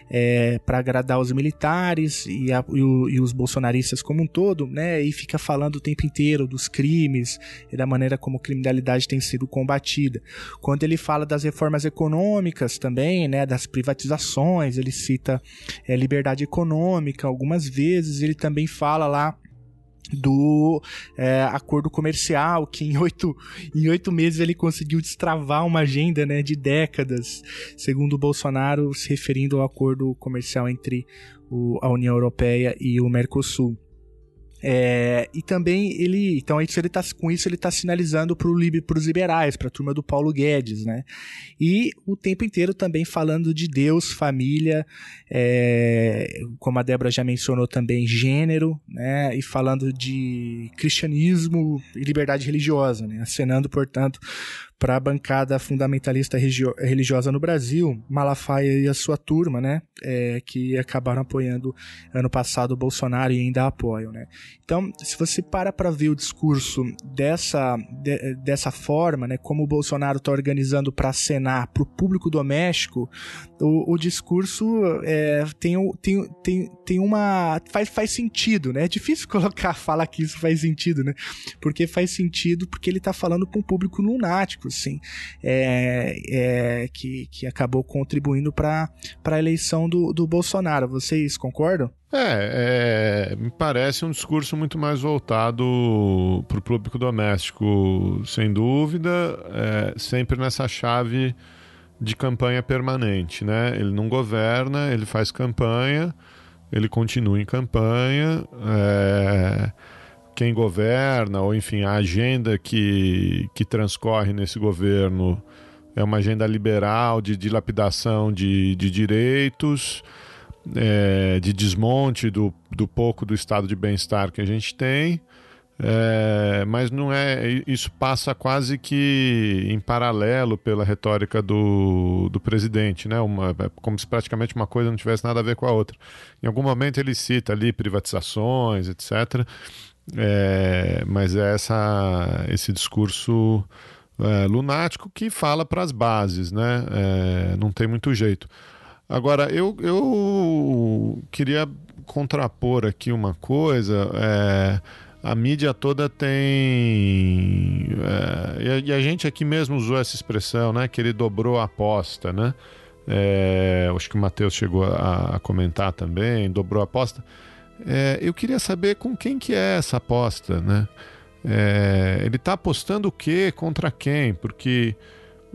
S1: é, para agradar os militares e, a, e, o, e os bolsonaristas como um todo, né, e fica falando o tempo inteiro dos crimes e da maneira como a criminalidade tem sido combatida. Quando ele fala das reformas econômicas também, né, das privatizações, ele cita é, liberdade econômica algumas vezes, ele também fala lá do é, acordo comercial, que em oito, em oito meses ele conseguiu destravar uma agenda né, de décadas, segundo o Bolsonaro, se referindo ao acordo comercial entre o, a União Europeia e o Mercosul. É, e também ele, então isso ele tá, com isso ele está sinalizando para os liberais, para a turma do Paulo Guedes, né? E o tempo inteiro também falando de Deus, família, é, como a Débora já mencionou também, gênero, né? E falando de cristianismo e liberdade religiosa, né? Acenando, portanto, para a bancada fundamentalista religiosa no Brasil, Malafaia e a sua turma, né, é, que acabaram apoiando ano passado o Bolsonaro e ainda apoiam, né. Então, se você para para ver o discurso dessa, de, dessa forma, né, como o Bolsonaro está organizando para acenar para o público doméstico, o, o discurso é, tem, tem, tem, tem uma faz, faz sentido, né? É difícil colocar falar que isso faz sentido, né? Porque faz sentido porque ele está falando com um público lunático assim, é, é, que, que acabou contribuindo para a eleição do, do Bolsonaro. Vocês concordam?
S2: É, é, me parece um discurso muito mais voltado para o público doméstico, sem dúvida, é, sempre nessa chave de campanha permanente, né? Ele não governa, ele faz campanha, ele continua em campanha. É quem governa, ou enfim, a agenda que, que transcorre nesse governo é uma agenda liberal de dilapidação de, de direitos, é, de desmonte do, do pouco do estado de bem-estar que a gente tem. É, mas não é. Isso passa quase que em paralelo pela retórica do, do presidente, né? Uma, é como se praticamente uma coisa não tivesse nada a ver com a outra. Em algum momento ele cita ali privatizações, etc. É, mas é essa, esse discurso é, lunático que fala para as bases, né? É, não tem muito jeito. Agora, eu, eu queria contrapor aqui uma coisa. É, a mídia toda tem. É, e, a, gente aqui mesmo usou essa expressão, né? Que ele dobrou a aposta, né? É, acho que o Matheus chegou a, a, comentar também, dobrou a aposta. É, eu queria saber com quem que é essa aposta, né? É, ele está apostando o quê contra quem? Porque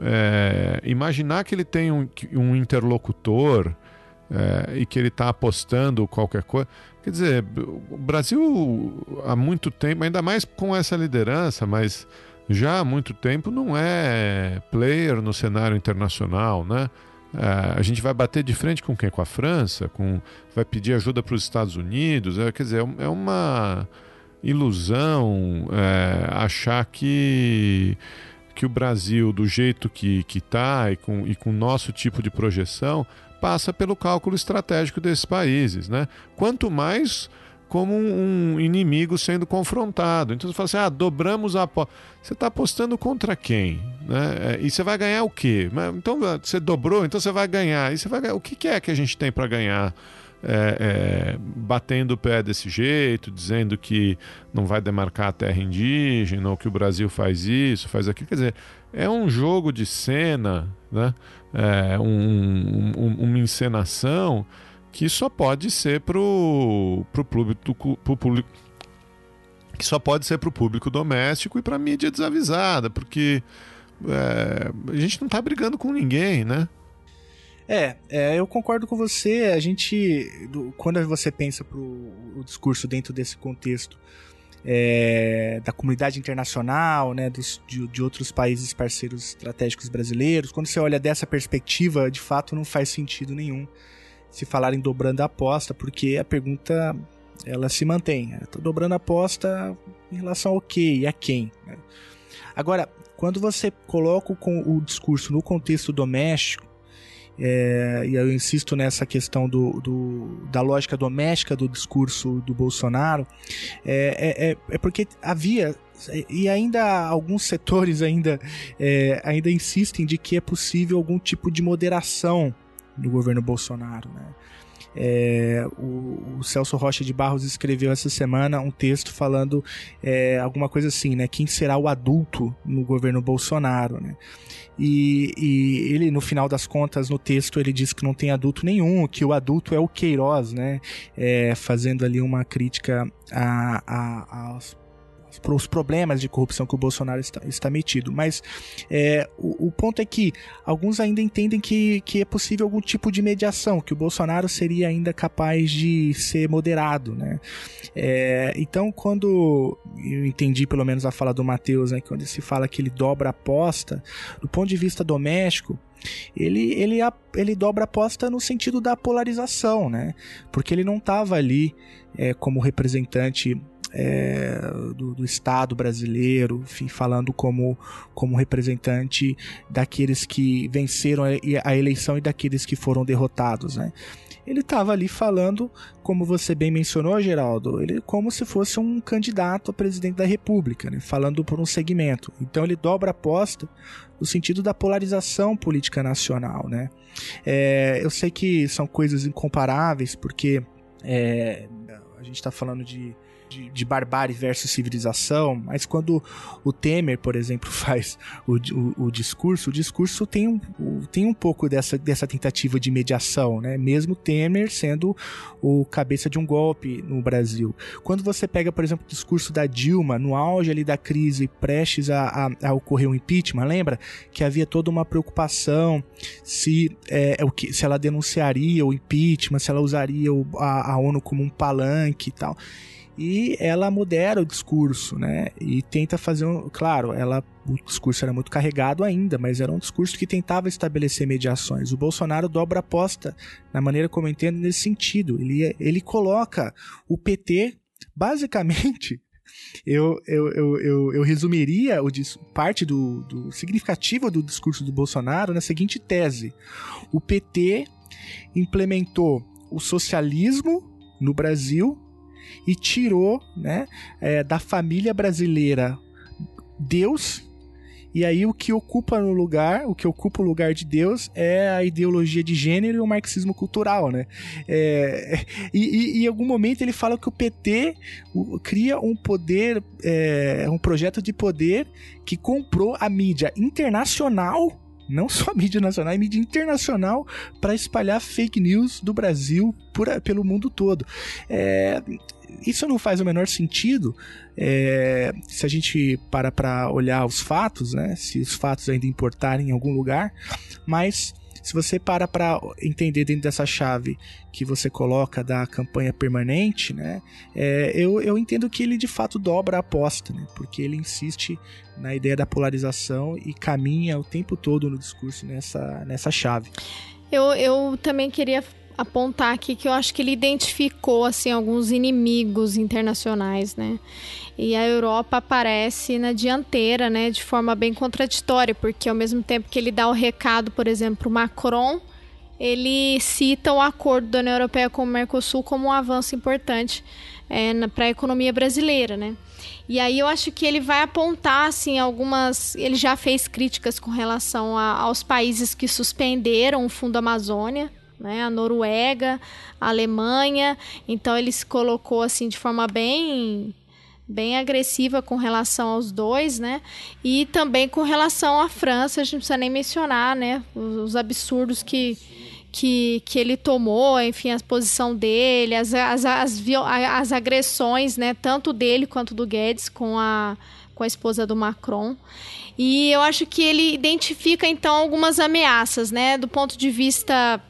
S2: é, imaginar que ele tem um, um interlocutor é, e que ele está apostando qualquer coisa. Quer dizer, o Brasil há muito tempo, ainda mais com essa liderança, mas já há muito tempo não é player no cenário internacional, né? É, a gente vai bater de frente com quem? Com a França? Com, vai pedir ajuda para os Estados Unidos? É, quer dizer, é, é uma ilusão é, achar que, que o Brasil, do jeito que está e com, e com nosso tipo de projeção, passa pelo cálculo estratégico desses países. Né? Quanto mais como um inimigo sendo confrontado. Então você fala assim: ah, dobramos a aposta. Você está apostando contra quem? Né? É, e você vai ganhar o quê? Então você dobrou, então você vai ganhar. E você vai ganhar. O que é que a gente tem para ganhar? É, é, batendo o pé desse jeito, dizendo que não vai demarcar a terra indígena, ou que o Brasil faz isso, faz aquilo. Quer dizer, é um jogo de cena, né? É um, um, uma encenação que só pode ser pro, pro, público, pro público que só pode ser para o público doméstico e para mídia desavisada, porque é, a gente não está brigando com ninguém, né?
S1: É, é, eu concordo com você. A gente, do, quando você pensa pro o discurso dentro desse contexto é, da comunidade internacional, né, dos, de, de, outros países parceiros estratégicos brasileiros. Quando você olha dessa perspectiva, de fato não faz sentido nenhum se falar em dobrando a aposta, porque a pergunta ela se mantém. Estou dobrando a aposta em relação ao que e a quem. Né? Agora, quando você coloca o, o discurso no contexto doméstico, é, e eu insisto nessa questão do, do, da lógica doméstica do discurso do Bolsonaro, é, é, é, é porque havia e ainda alguns setores ainda, é, ainda insistem de que é possível algum tipo de moderação do governo Bolsonaro. Né? É, o, o, Celso Rocha de Barros escreveu essa semana um texto falando é, alguma coisa assim, né? Quem será o adulto no governo Bolsonaro, né? E, e, ele, no final das contas, no texto, ele diz que não tem adulto nenhum, que o adulto é o Queiroz, né? É, fazendo ali uma crítica a, a, aos os problemas de corrupção que o Bolsonaro está, está metido. Mas é, o, o, ponto é que alguns ainda entendem que, que é possível algum tipo de mediação, que o Bolsonaro seria ainda capaz de ser moderado. Né? É, então, quando eu entendi pelo menos a fala do Matheus, né, quando se fala que ele dobra a aposta, do ponto de vista doméstico, ele, ele, ele dobra a aposta no sentido da polarização, né? Porque ele não estava ali é, como representante é, do, do, Estado brasileiro, enfim, falando como, como representante daqueles que venceram a eleição e daqueles que foram derrotados, né? Ele estava ali falando, como você bem mencionou, Geraldo, ele como se fosse um candidato a presidente da República, né? falando por um segmento. Então ele dobra a aposta no sentido da polarização política nacional, né? É, eu sei que são coisas incomparáveis, porque é, a gente está falando de de, de barbárie versus civilização, mas quando o Temer, por exemplo, faz o, o, o discurso, o discurso tem um, tem um pouco dessa, dessa tentativa de mediação, né? Mesmo Temer sendo o cabeça de um golpe no Brasil. Quando você pega, por exemplo, o discurso da Dilma, no auge ali da crise, prestes a, a, a ocorrer um impeachment, lembra? Que havia toda uma preocupação se, é, é o que, se ela denunciaria o impeachment, se ela usaria o, a, a ONU como um palanque e tal e ela modera o discurso, né? E tenta fazer um, claro, ela o discurso era muito carregado ainda, mas era um discurso que tentava estabelecer mediações. O Bolsonaro dobra a aposta na maneira como eu entendo nesse sentido. Ele ele coloca o PT basicamente eu, eu, eu, eu, eu resumiria o, parte do, do significativo do discurso do Bolsonaro na seguinte tese: o PT implementou o socialismo no Brasil e tirou né, é, da família brasileira Deus e aí o que ocupa no lugar, o que ocupa o lugar de Deus é a ideologia de gênero e o marxismo cultural, né? É, e, e, em algum momento ele fala que o PT cria um poder, é, um projeto de poder que comprou a mídia internacional não só mídia nacional, a mídia internacional para espalhar fake news do Brasil por, pelo mundo todo. É, isso não faz o menor sentido é, se a gente para para olhar os fatos, né? Se os fatos ainda importarem em algum lugar, mas se você para para entender dentro dessa chave que você coloca da campanha permanente, né? É, eu, eu entendo que ele de fato dobra a aposta, né? Porque ele insiste na ideia da polarização e caminha o tempo todo no discurso nessa, nessa chave.
S3: Eu, eu também queria apontar aqui que eu acho que ele identificou assim alguns inimigos internacionais, né? E a Europa aparece na dianteira, né, de forma bem contraditória, porque ao mesmo tempo que ele dá o recado, por exemplo, Macron, ele cita o acordo da União Europeia com o Mercosul como um avanço importante é, para a economia brasileira, né? E aí eu acho que ele vai apontar assim algumas, ele já fez críticas com relação a, aos países que suspenderam o Fundo Amazônia, né? A Noruega, a Alemanha. Então ele se colocou assim de forma bem bem agressiva com relação aos dois, né? E também com relação à França, a gente não precisa nem mencionar, né? Os, absurdos que, que, que ele tomou, enfim, a posição dele, as, as, as, as agressões, né? Tanto dele quanto do Guedes com a, com a esposa do Macron. E eu acho que ele identifica, então, algumas ameaças, né? Do ponto de vista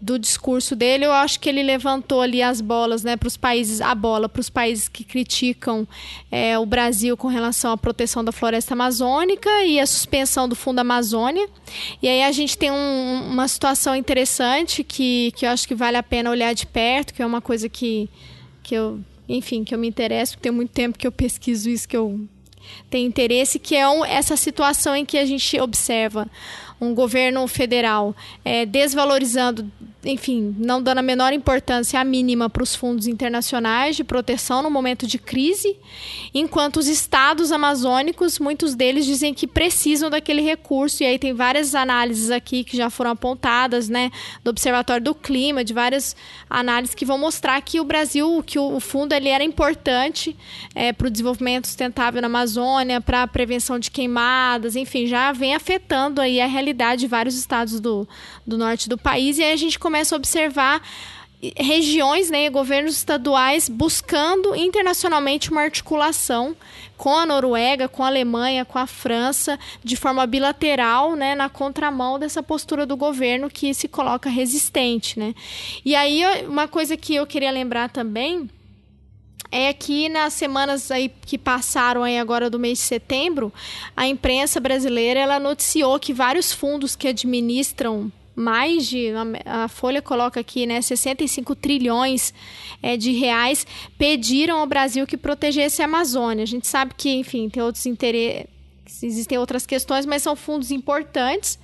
S3: do discurso dele, eu acho que ele levantou ali as bolas, né, para os países, a bola para os países que criticam é, o Brasil com relação à proteção da floresta amazônica e a suspensão do Fundo Amazônia. E aí a gente tem um, uma situação interessante que, que eu acho que vale a pena olhar de perto, que é uma coisa que, que eu, enfim, que eu me interesso, tem muito tempo que eu pesquiso isso, que eu tenho interesse, que é um, essa situação em que a gente observa um governo federal é, desvalorizando, enfim, não dando a menor importância, a mínima, para os fundos internacionais de proteção no momento de crise, enquanto os estados amazônicos, muitos deles dizem que precisam daquele recurso, e aí tem várias análises aqui que já foram apontadas, né, do Observatório do Clima, de várias análises que vão mostrar que o Brasil, que o fundo ele era importante é, para o desenvolvimento sustentável na Amazônia, para a prevenção de queimadas, enfim, já vem afetando aí a realidade realidade de vários estados do, do norte do país, e aí a gente começa a observar regiões, né, governos estaduais buscando internacionalmente uma articulação com a Noruega, com a Alemanha, com a França, de forma bilateral, né, na contramão dessa postura do governo que se coloca resistente, né? E aí uma coisa que eu queria lembrar também é que nas semanas aí que passaram aí agora do mês de setembro, a imprensa brasileira ela noticiou que vários fundos que administram mais de a Folha coloca aqui, né, 65 trilhões é, de reais pediram ao Brasil que protegesse a Amazônia. A gente sabe que, enfim, tem outros interesses, existem outras questões, mas são fundos importantes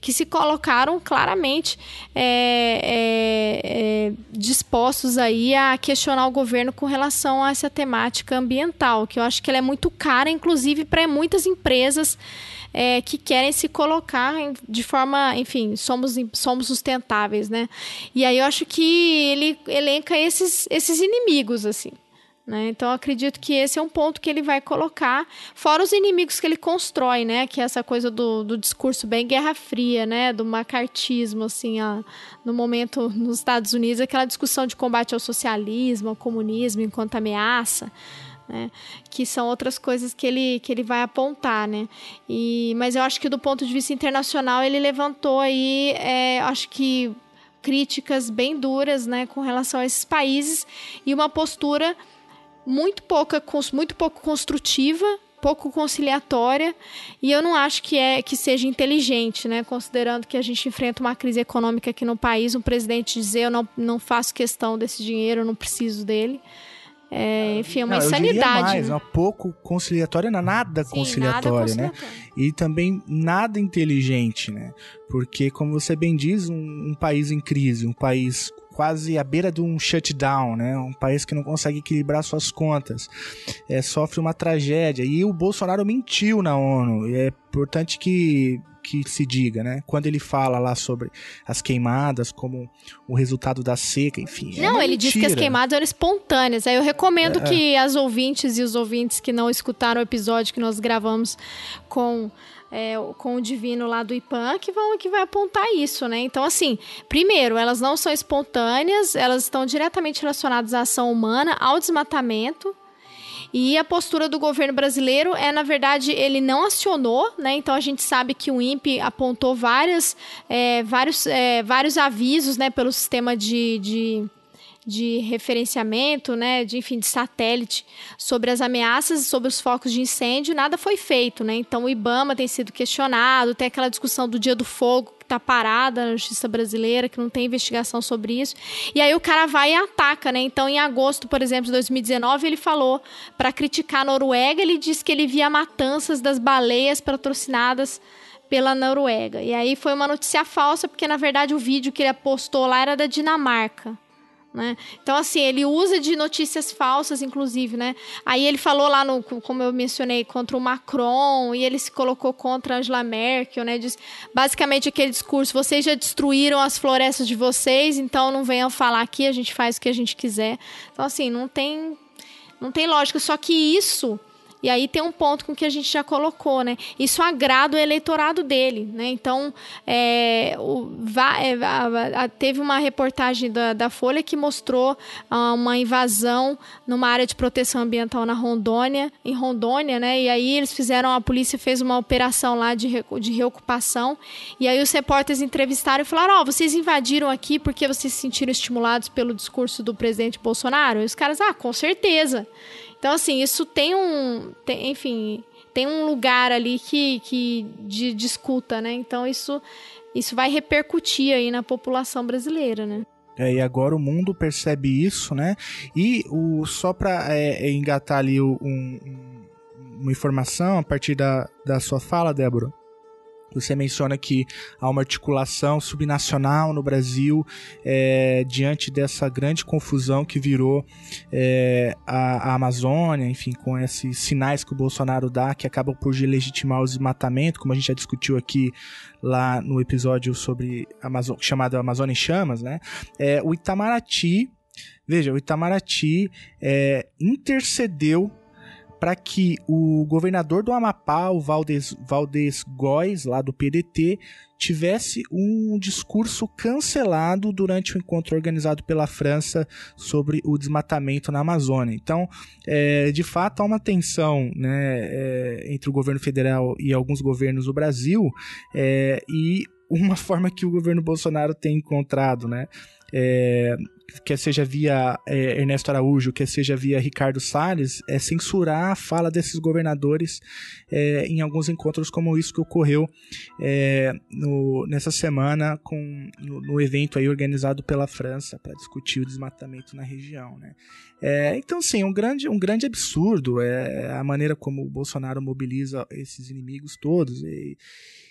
S3: que se colocaram claramente é, é, é, dispostos aí a questionar o governo com relação a essa temática ambiental, que eu acho que ela é muito cara, inclusive para muitas empresas é, que querem se colocar de forma, enfim, somos, somos sustentáveis, né? E aí eu acho que ele elenca esses, esses inimigos, assim. Né? Então, acredito que esse é um ponto que ele vai colocar, fora os inimigos que ele constrói, né? que é essa coisa do, do discurso bem guerra fria, né? do macartismo, assim, a, no momento nos Estados Unidos, aquela discussão de combate ao socialismo, ao comunismo enquanto ameaça. Né? que são outras coisas que ele, que ele vai apontar, né? E, mas eu acho que do ponto de vista internacional ele levantou aí, é, acho que críticas bem duras, né, com relação a esses países e uma postura muito pouca, muito pouco construtiva, pouco conciliatória, e eu não acho que é que seja inteligente, né? Considerando que a gente enfrenta uma crise econômica aqui no país, um presidente dizer eu não, não faço questão desse dinheiro, eu não preciso dele. é, enfim, é uma
S1: Não,
S3: insanidade.
S1: mais,
S3: né?
S1: é um pouco conciliatória, não, nada
S3: Sim,
S1: conciliatória,
S3: nada
S1: né? E também nada inteligente, né? Porque, como você bem diz, um, um país em crise, um país quase à beira de um shutdown, né? Um país que não consegue equilibrar suas contas, é, sofre uma tragédia. E o Bolsonaro mentiu na ONU. E é importante que que se diga, né? Quando ele fala lá sobre as queimadas como o resultado da seca, enfim. é
S3: Não,
S1: uma
S3: ele disse que as queimadas eram espontâneas. Aí eu recomendo
S1: É.
S3: que as ouvintes e os ouvintes que não escutaram o episódio que nós gravamos com, é, com o Divino lá do IPAN, que, vão, que vai apontar isso, né? Então, assim, primeiro, elas não são espontâneas, elas estão diretamente relacionadas à ação humana, ao desmatamento. E a postura do governo brasileiro é, na verdade, ele não acionou, né? Então a gente sabe que o INPE apontou várias, é, vários, é, vários avisos, né, pelo sistema de, de, de referenciamento, né, de enfim, de satélite sobre as ameaças, sobre os focos de incêndio, nada foi feito, né? Então o IBAMA tem sido questionado, tem aquela discussão do Dia do Fogo que está parada na justiça brasileira, que não tem investigação sobre isso. E aí o cara vai e ataca, né? Então, em agosto, por exemplo, de 2019, ele falou para criticar a Noruega, ele disse que ele via matanças das baleias patrocinadas pela Noruega. E aí foi uma notícia falsa, porque na verdade o vídeo que ele postou lá era da Dinamarca. Né? Então, assim, ele usa de notícias falsas, inclusive, né? Aí ele falou lá, no, como eu mencionei, contra o Macron, e ele se colocou contra a Angela Merkel, né? Diz, basicamente aquele discurso, vocês já destruíram as florestas de vocês, então não venham falar aqui, a gente faz o que a gente quiser. Então, assim, não tem, não tem lógica. Só que isso... E aí tem um ponto com que a gente já colocou, né? Isso agrada o eleitorado dele, né? Então, é, o, va- é, a- a- teve uma reportagem da, da Folha que mostrou ah, uma invasão numa área de proteção ambiental na Rondônia, em Rondônia, né? E aí eles fizeram, a polícia fez uma operação lá de, de reocupação. E aí os repórteres entrevistaram e falaram: Ó, vocês invadiram aqui porque vocês se sentiram estimulados pelo discurso do presidente Bolsonaro? E os caras, ah, com certeza. Então, assim, isso tem um. tem- enfim, tem um lugar ali que, que de, escuta, né? Então, isso, isso vai repercutir aí na população brasileira, né?
S1: É, e agora o mundo percebe isso, né? E o, só para engatar ali um- um- uma informação a partir da, da sua fala, Débora. Você menciona que há uma articulação subnacional no Brasil é, diante dessa grande confusão que virou é, a, a Amazônia, enfim, com esses sinais que o Bolsonaro dá que acabam por legitimar o desmatamento, como a gente já discutiu aqui lá no episódio sobre Amazon, chamado Amazônia em Chamas, né? É, o Itamaraty, veja, o Itamaraty é, intercedeu para que o governador do Amapá, o Valdez, Valdez Góes, lá do PDT, tivesse um discurso cancelado durante o encontro organizado pela França sobre o desmatamento na Amazônia. Então, é, de fato, há uma tensão né, é, entre o governo federal e alguns governos do Brasil, é, e uma forma que o governo Bolsonaro tem encontrado, né? É, quer seja via é, Ernesto Araújo, quer seja via Ricardo Salles, é censurar a fala desses governadores é, em alguns encontros como isso que ocorreu é, no, nessa semana com, no, no evento aí organizado pela França para discutir o desmatamento na região. Né? É, então, sim, um grande, um grande absurdo é a maneira como o Bolsonaro mobiliza esses inimigos todos. E,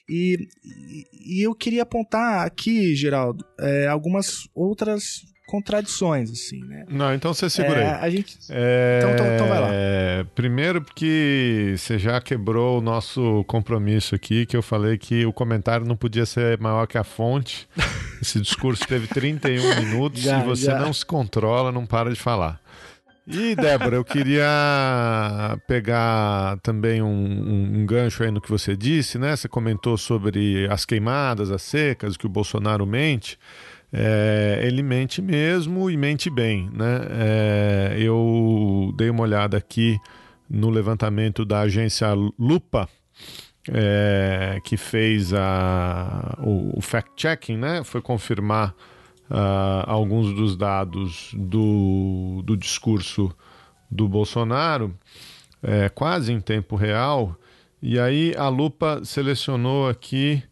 S1: e, e eu queria apontar aqui, Geraldo, é, algumas outras contradições, assim, né?
S2: Não, então você segura
S1: É,
S2: aí.
S1: a gente...
S2: É,
S1: Então, então- então vai lá.
S2: Primeiro porque você já quebrou o nosso compromisso aqui, que eu falei que o comentário não podia ser maior que a fonte. Esse discurso teve 31 minutos
S1: Já,
S2: e você
S1: já.
S2: não se controla, não para de falar. E, Débora, eu queria pegar também um, um- um gancho aí no que você disse, né? Você comentou sobre as queimadas, as secas, que o Bolsonaro mente. É, ele mente mesmo e mente bem, né? É, eu dei uma olhada aqui no levantamento da agência Lupa, é, que fez a, o, o fact-checking, né? Foi confirmar ah, alguns dos dados do, do discurso do Bolsonaro, é, quase em tempo real. E aí a Lupa selecionou aqui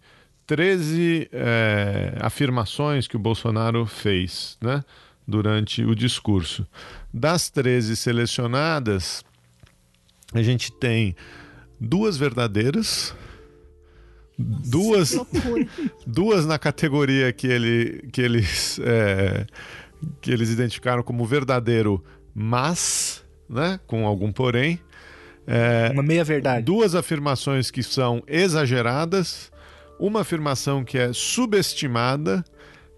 S2: 13 é, afirmações que o Bolsonaro fez, né? durante o discurso. Das 13 selecionadas, a gente tem duas verdadeiras, duas, duas na categoria que, ele, que, eles, é, que eles identificaram como verdadeiro, mas, né, com algum porém.
S1: É, uma meia verdade.
S2: Duas afirmações que são exageradas, uma afirmação que é subestimada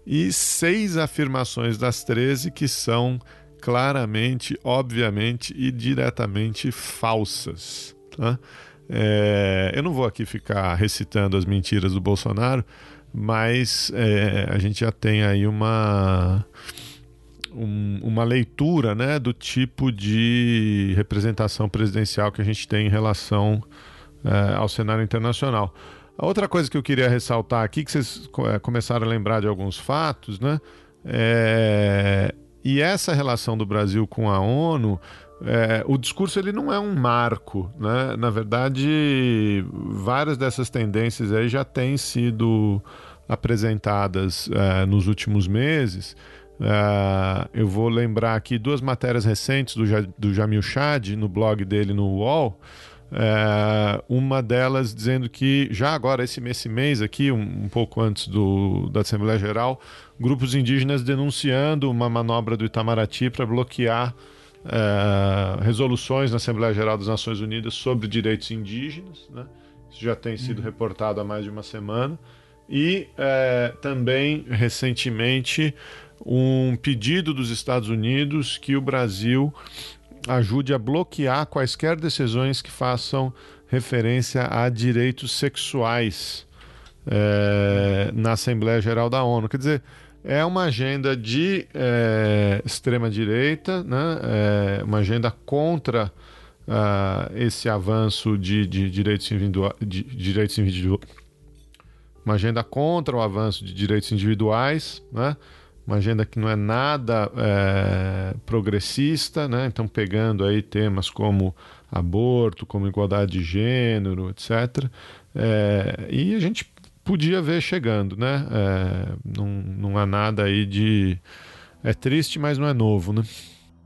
S2: e seis afirmações das 13 que são claramente, obviamente e diretamente falsas. Tá? É, eu não vou aqui ficar recitando as mentiras do Bolsonaro, mas é, a gente já tem aí uma, um, uma leitura né, do tipo de representação presidencial que a gente tem em relação é, ao cenário internacional. A outra coisa que eu queria ressaltar aqui, que vocês é, começaram a lembrar de alguns fatos, né? É, e essa relação do Brasil com a ONU, é, o discurso ele não é um marco, né? Na verdade, várias dessas tendências aí já têm sido apresentadas é, nos últimos meses. É, eu vou lembrar aqui duas matérias recentes do, do Jamil Chad no blog dele no UOL, é, uma delas dizendo que já agora, esse, esse mês aqui, um, um pouco antes do, da Assembleia Geral, grupos indígenas denunciando uma manobra do Itamaraty para bloquear é, resoluções na Assembleia Geral das Nações Unidas sobre direitos indígenas. Né? Isso já tem sido uhum. reportado há mais de uma semana. E é, também, recentemente, um pedido dos Estados Unidos que o Brasil ajude a bloquear quaisquer decisões que façam referência a direitos sexuais é, na Assembleia Geral da ONU. Quer dizer, é uma agenda de é, extrema-direita, né? É uma agenda contra uh, esse avanço de, de direitos, individuais, de direitos individuais. Uma agenda contra o avanço de direitos individuais, né? uma agenda que não é nada é, progressista, né? então pegando aí temas como aborto, como igualdade de gênero, etc. E a gente podia ver chegando, né? É, não, não há nada aí de. É triste, mas não é novo, né?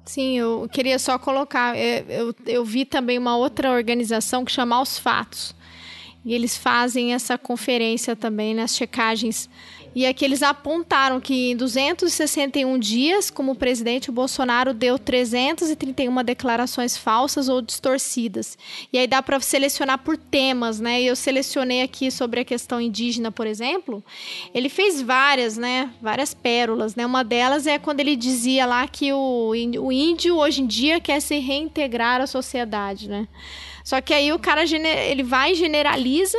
S3: Sim, eu queria só colocar. Eu, eu, eu vi também uma outra organização que chama Os Fatos. E eles fazem essa conferência também nas checagens e aqui eles apontaram que em 261 dias, como presidente, o Bolsonaro deu 331 declarações falsas ou distorcidas. E aí dá para selecionar por temas, né? Eu selecionei aqui sobre a questão indígena, por exemplo. Ele fez várias, né? Várias pérolas, né? Uma delas é quando ele dizia lá que o, índio hoje em dia quer se reintegrar à sociedade, né? Só que aí o cara ele vai generaliza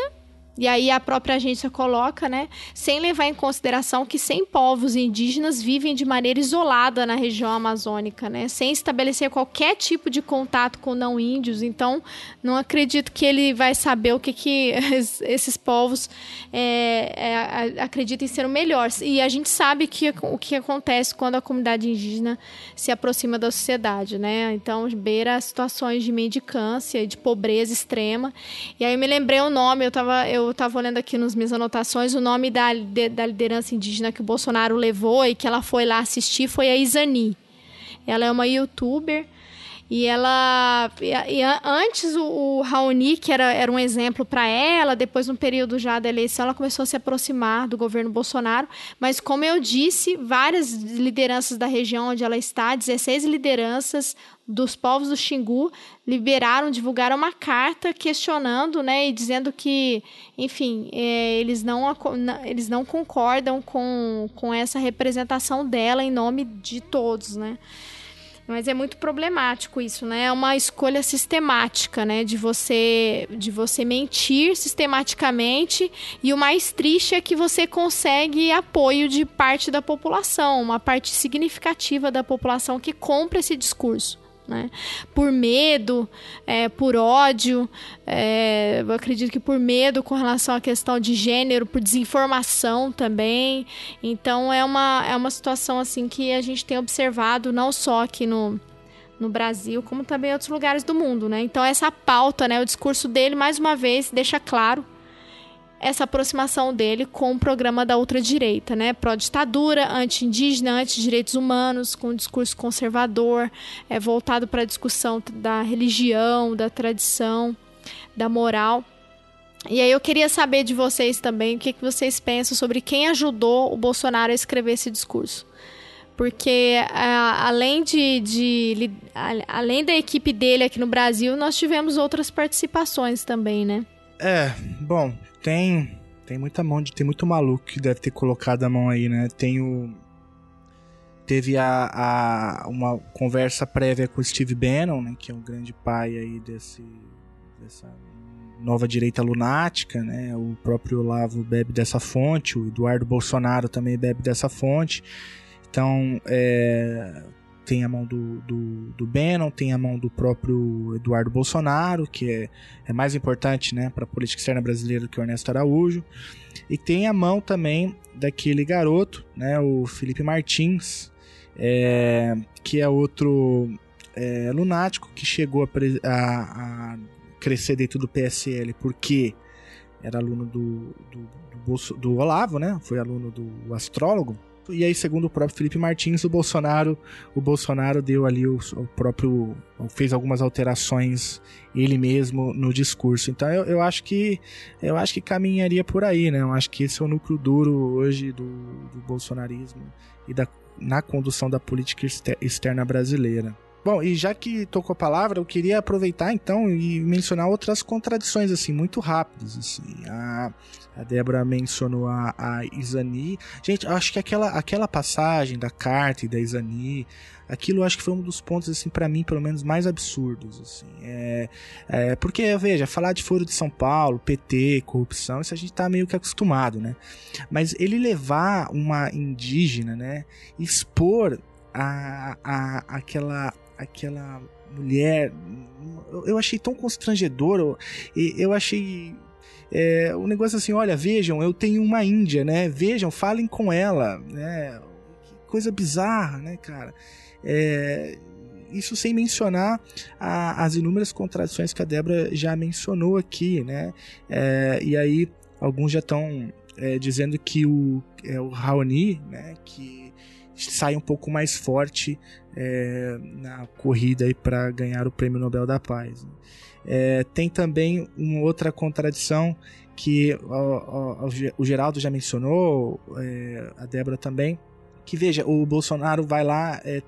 S3: e aí a própria agência coloca, né, sem levar em consideração que 100 povos indígenas vivem de maneira isolada na região amazônica, né, sem estabelecer qualquer tipo de contato com não índios. Então, não acredito que ele vai saber o que, que esses povos é, é, acreditam ser o melhor. E a gente sabe que, o que acontece quando a comunidade indígena se aproxima da sociedade, né? Então, beira situações de mendicância, de pobreza extrema. E aí eu me lembrei o nome, eu estava eu eu estava olhando aqui nas minhas anotações, o nome da, da liderança indígena que o Bolsonaro levou e que ela foi lá assistir foi a Isani. Ela é uma youtuber e ela. E, antes o, o, Raoni, que era, era um exemplo para ela, depois, no período já da eleição, ela começou a se aproximar do governo Bolsonaro. Mas, como eu disse, várias lideranças da região onde ela está, 16 lideranças dos povos do Xingu, liberaram, divulgaram uma carta questionando, né, e dizendo que, enfim, é, eles, não, eles não concordam com, com essa representação dela em nome de todos, né. Mas é muito problemático isso, né? É uma escolha sistemática, né? De você, de você mentir sistematicamente e o mais triste é que você consegue apoio de parte da população, uma parte significativa da população que compra esse discurso. Né? Por medo, é, por ódio, é, eu acredito que por medo com relação à questão de gênero, por desinformação também. Então é uma, é uma situação assim que a gente tem observado não só aqui no, no Brasil, como também em outros lugares do mundo, né? Então essa pauta, né, o discurso dele mais uma vez deixa claro essa aproximação dele com o programa da ultradireita, né? Pró-ditadura, anti-indígena, anti-direitos humanos, com um discurso conservador, é, voltado para a discussão da religião, da tradição, da moral. E aí eu queria saber de vocês também o que, que vocês pensam sobre quem ajudou o Bolsonaro a escrever esse discurso. Porque além de, de a, além da equipe dele aqui no Brasil, nós tivemos outras participações também, né?
S1: É, bom, tem tem muita mão de tem muito maluco que deve ter colocado a mão aí, né? Tem o teve a, a uma conversa prévia com o Steve Bannon, né, que é um grande pai aí desse dessa nova direita lunática, né? O próprio Olavo bebe dessa fonte, o Eduardo Bolsonaro também bebe dessa fonte. Então, é, tem a mão do, do, do Bannon, tem a mão do próprio Eduardo Bolsonaro, que é, é mais importante né, para a política externa brasileira que o Ernesto Araújo. E tem a mão também daquele garoto, né, o Felipe Martins, é, que é outro é, lunático que chegou a, a, a crescer dentro do PSL porque era aluno do, do, do, Bolso, do Olavo, né? Foi aluno do astrólogo. E aí, segundo o próprio Felipe Martins, o Bolsonaro, o Bolsonaro deu ali o, o próprio. fez algumas alterações ele mesmo no discurso. Então eu, eu acho que eu acho que caminharia por aí, né? Eu acho que esse é o núcleo duro hoje do, do bolsonarismo e da, na condução da política externa brasileira. Bom, e já que tocou a palavra, eu queria aproveitar então e mencionar outras contradições, assim, muito rápidas, assim. A, a Débora mencionou a, a Isani. Gente, acho que aquela, aquela passagem da carta e da Isani, aquilo acho que foi um dos pontos, assim, para mim, pelo menos, mais absurdos, assim. É, é, porque, veja, falar de Foro de São Paulo, PT, corrupção, isso a gente tá meio que acostumado, né? Mas ele levar uma indígena, né, expor a, a, aquela aquela mulher. Eu achei tão constrangedor. Eu achei. É, negócio assim, olha, vejam, eu tenho uma Índia, né? Vejam, falem com ela, né? Que coisa bizarra, né, cara? É, isso sem mencionar a, as inúmeras contradições que a Débora já mencionou aqui, né? É, e aí alguns já estão é, dizendo que o, é, o Raoni, né? Que sai um pouco mais forte é, na corrida para ganhar o Prêmio Nobel da Paz. É, tem também uma outra contradição que o, o, Geraldo já mencionou, é, a Débora também, que veja, o Bolsonaro vai lá, é,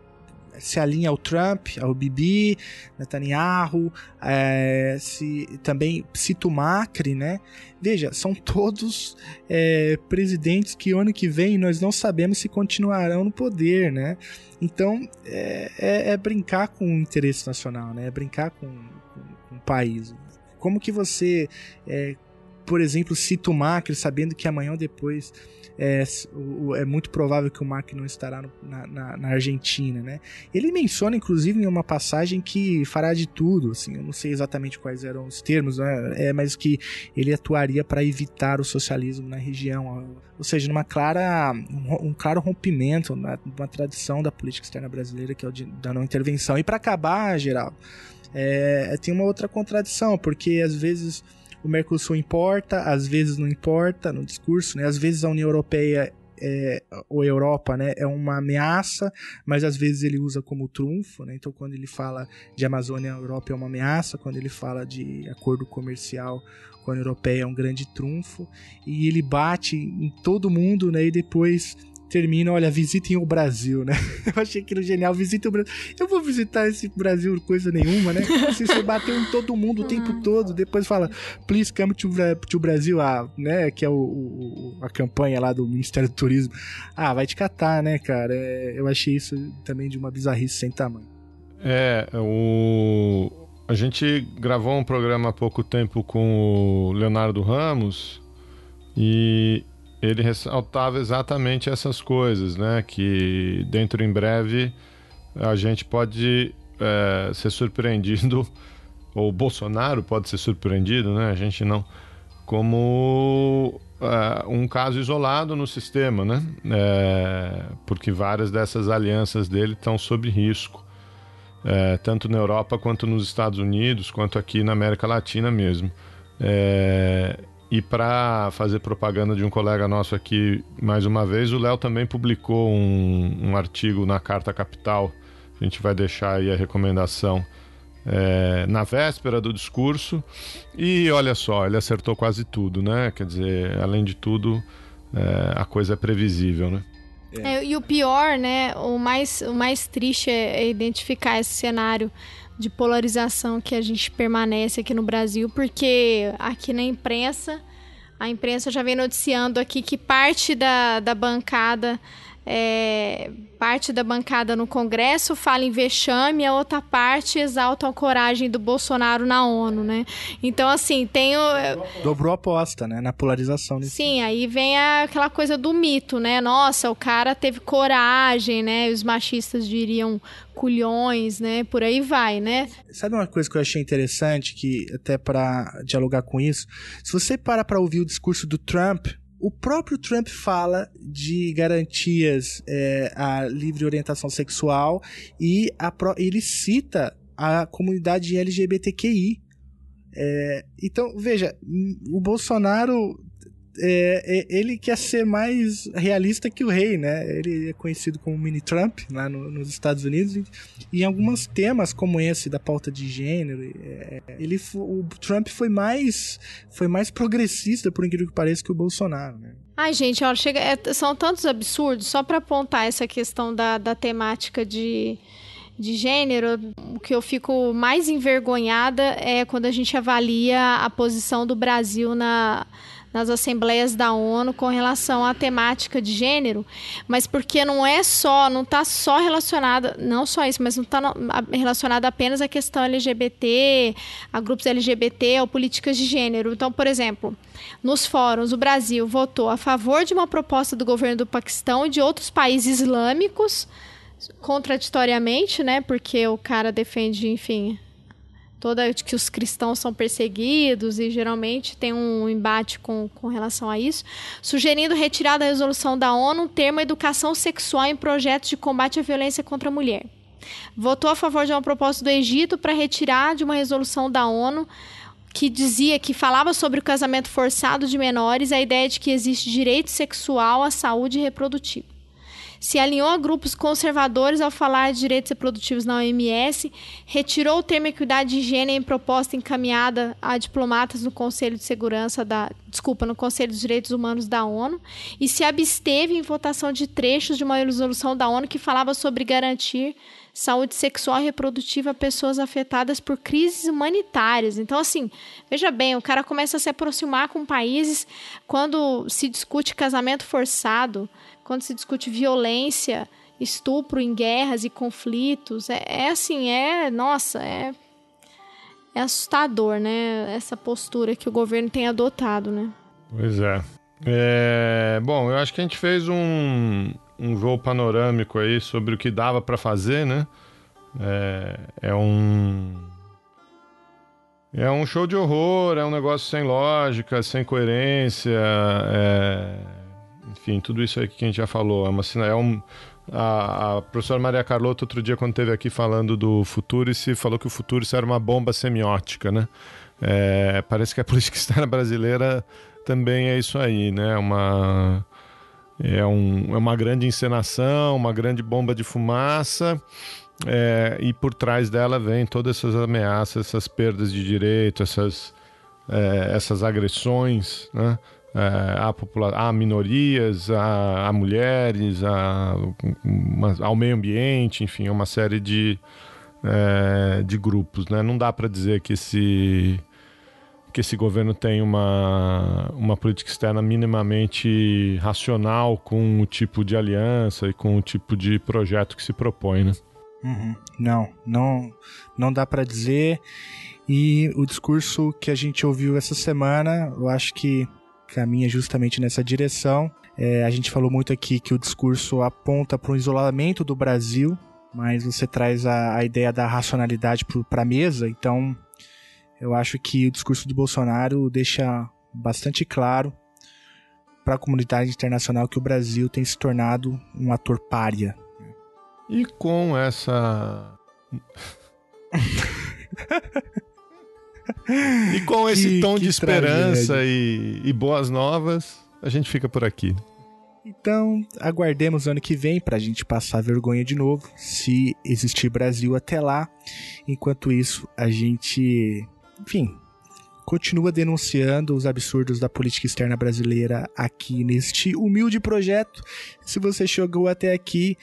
S1: se alinha ao Trump, ao Bibi, Netanyahu, é, se, também cita o Macri, né? Veja, são todos é, presidentes que ano que vem nós não sabemos se continuarão no poder, né? Então é, é, é brincar com o interesse nacional, né? É brincar com, com, com o país. Como que você, é, por exemplo, cita o Macri sabendo que amanhã ou depois é, é muito provável que o Mark não estará no, na, na, na, Argentina, né? Ele menciona, inclusive, em uma passagem que fará de tudo, assim, eu não sei exatamente quais eram os termos, né? é, mas que ele atuaria para evitar o socialismo na região, ou seja, numa clara, um, um claro rompimento na uma tradição da política externa brasileira, que é o de, da não intervenção. E para acabar, Geraldo, é, tem uma outra contradição, porque às vezes o Mercosul importa, às vezes não importa no discurso, né? Às vezes a União Europeia é, ou Europa, né, é uma ameaça, mas às vezes ele usa como trunfo, né? Então, quando ele fala de Amazônia, a Europa é uma ameaça, quando ele fala de acordo comercial com a União Europeia é um grande trunfo, e ele bate em todo mundo, né? E depois termina, olha, visitem o Brasil, né? Eu achei aquilo genial, visitem o Brasil. Eu vou visitar esse Brasil coisa nenhuma, né? Se você bateu em todo mundo o tempo uhum. todo, depois fala, please come to, to Brasil, ah, né? Que é o, o, a campanha lá do Ministério do Turismo. Ah, vai te catar, né, cara? É, eu achei isso também de uma bizarrice sem tamanho.
S2: É, o... a gente gravou um programa há pouco tempo com o Leonardo Ramos e ele ressaltava exatamente essas coisas, né? Que dentro em breve a gente pode é, ser surpreendido, ou Bolsonaro pode ser surpreendido, né? A gente não. Como é, um caso isolado no sistema, né? É, porque várias dessas alianças dele estão sob risco. É, tanto na Europa quanto nos Estados Unidos, quanto aqui na América Latina mesmo. É, e para fazer propaganda de um colega nosso aqui, mais uma vez, o Léo também publicou um, um, artigo na Carta Capital. A gente vai deixar aí a recomendação é, na véspera do discurso. E olha só, ele acertou quase tudo, né? Quer dizer, além de tudo, é, a coisa é previsível, né?
S3: É. e o pior, né? O mais, o mais triste é, é identificar esse cenário de polarização que a gente permanece aqui no Brasil, porque aqui na imprensa, a imprensa já vem noticiando aqui que parte da, da bancada é, parte da bancada no Congresso fala em vexame, a outra parte exalta a coragem do Bolsonaro na ONU, né? Então, assim, tem o...
S1: Dobrou a aposta, né? Na polarização.
S3: Sim, aí vem a, aquela coisa do mito, né? Nossa, o cara teve coragem, né? Os machistas diriam culhões, né? Por aí vai, né?
S1: Sabe uma coisa que eu achei interessante, que até para dialogar com isso? Se você para para ouvir o discurso do Trump o próprio Trump fala de garantias é, à livre orientação sexual e a, ele cita a comunidade LGBTQI. É, então, veja, o Bolsonaro é, é, ele quer ser mais realista que o rei, né? Ele é conhecido como mini Trump lá no, nos Estados Unidos e, em alguns temas como esse da pauta de gênero, é, ele o Trump foi mais foi mais progressista por incrível que pareça que o Bolsonaro, né?
S3: Ai, gente, olha, chega, é, são tantos absurdos só para apontar essa questão da, da temática de de gênero, o que eu fico mais envergonhada é quando a gente avalia a posição do Brasil na, nas assembleias da ONU com relação à temática de gênero, mas porque não é só, não está só relacionada, não só isso, mas não está relacionada apenas à questão LGBT, a grupos LGBT ou políticas de gênero. Então, por exemplo, nos fóruns, o Brasil votou a favor de uma proposta do governo do Paquistão e de outros países islâmicos contraditoriamente, né? Porque o cara defende, enfim, toda que os cristãos são perseguidos e geralmente tem um embate com, com relação a isso, sugerindo retirar da resolução da ONU o termo educação sexual em projetos de combate à violência contra a mulher. Votou a favor de uma proposta do Egito para retirar de uma resolução da ONU que dizia que falava sobre o casamento forçado de menores a ideia de que existe direito sexual à saúde reprodutiva se alinhou a grupos conservadores ao falar de direitos reprodutivos na OMS, retirou o termo equidade de gênero em proposta encaminhada a diplomatas no Conselho de Segurança da, desculpa, no Conselho dos Direitos Humanos da ONU e se absteve em votação de trechos de uma resolução da ONU que falava sobre garantir saúde sexual e reprodutiva a pessoas afetadas por crises humanitárias. Então, assim, veja bem, o cara começa a se aproximar com países quando se discute casamento forçado, quando se discute violência, estupro em guerras e conflitos. É, é assim, é. Nossa, é. É assustador, né? Essa postura que o governo tem adotado, né?
S2: Pois é. é bom, eu acho que a gente fez um, um voo panorâmico aí sobre o que dava para fazer, né? É, é um. É um show de horror, é um negócio sem lógica, sem coerência. É enfim, tudo isso aí que a gente já falou. É uma é um, a, a, professora Maria Carlota, outro dia, quando esteve aqui falando do Futurice, falou que o Futurice era uma bomba semiótica, né? É, parece que a política externa brasileira também é isso aí, né? Uma, é, um, é uma grande encenação, uma grande bomba de fumaça. É, e por trás dela vem todas essas ameaças, essas perdas de direito, essas, é, essas agressões, né? É, a, popula a minorias, a, a mulheres, a, uma, ao meio ambiente, enfim, é uma série de, é, de grupos. Né? Não dá para dizer que esse, que esse governo tem uma, uma política externa minimamente racional com o tipo de aliança e com o tipo de projeto que se propõe. Né?
S1: Uhum. Não, não, não dá para dizer. E o discurso que a gente ouviu essa semana, eu acho que caminha justamente nessa direção. É, a gente falou muito aqui que o discurso aponta para o isolamento do Brasil, mas você traz a, a ideia da racionalidade para a mesa, então eu acho que o discurso de Bolsonaro deixa bastante claro para a comunidade internacional que o Brasil tem se tornado um ator pária.
S2: E com essa. E com esse
S1: Que-
S2: tom
S1: que
S2: de esperança e, e boas novas, a gente fica por aqui.
S1: Então, aguardemos ano que vem pra gente passar vergonha de novo, se existir Brasil até lá. Enquanto isso, a gente, enfim, continua denunciando os absurdos da política externa brasileira aqui neste humilde projeto. Se você chegou até aqui,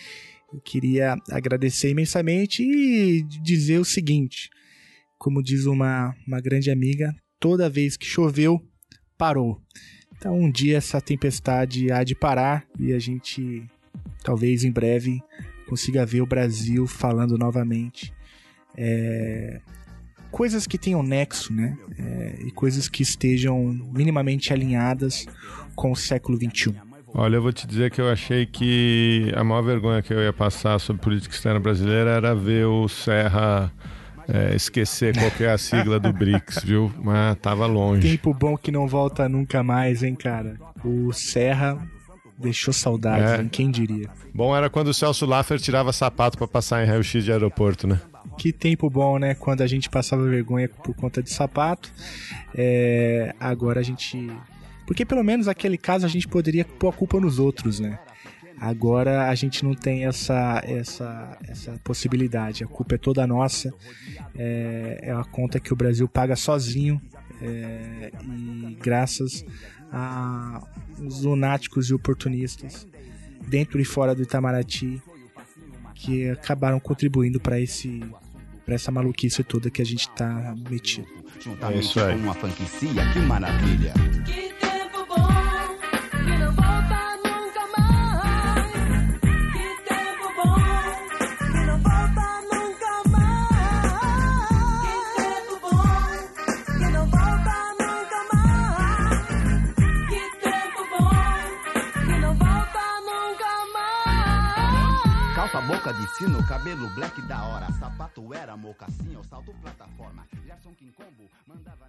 S1: eu queria agradecer imensamente e dizer o seguinte: como diz uma, uma grande amiga, toda vez que choveu, parou. Então, um dia essa tempestade há de parar e a gente, talvez em breve, consiga ver o Brasil falando novamente. É, coisas que tenham nexo, né? É, e coisas que estejam minimamente alinhadas com o século XXI.
S2: Olha, eu vou te dizer que eu achei que a maior vergonha que eu ia passar sobre política externa brasileira era ver o Serra é, esquecer qual que é a sigla do BRICS, viu? Mas tava longe.
S1: Tempo bom que não volta nunca mais, hein, cara? O Serra deixou saudades,
S2: É.
S1: hein? Quem diria?
S2: Bom era quando o Celso Laffer tirava sapato pra passar em raio-x de aeroporto, né?
S1: Que tempo bom, né? Quando a gente passava vergonha por conta de sapato. É, agora a gente. Porque pelo menos naquele caso a gente poderia pôr a culpa nos outros, né? Agora a gente não tem essa, essa, essa possibilidade. A culpa é toda nossa. É, é a conta que o Brasil paga sozinho. é, e graças a os lunáticos e oportunistas dentro e fora do Itamaraty que acabaram contribuindo para esse para essa maluquice toda que a gente tá metido.
S2: É isso aí.
S7: com uma franquicia, que maravilha. Boca de sino, cabelo black da hora. Sapato era mocassim, ou salto plataforma. Gerson Quincombo mandava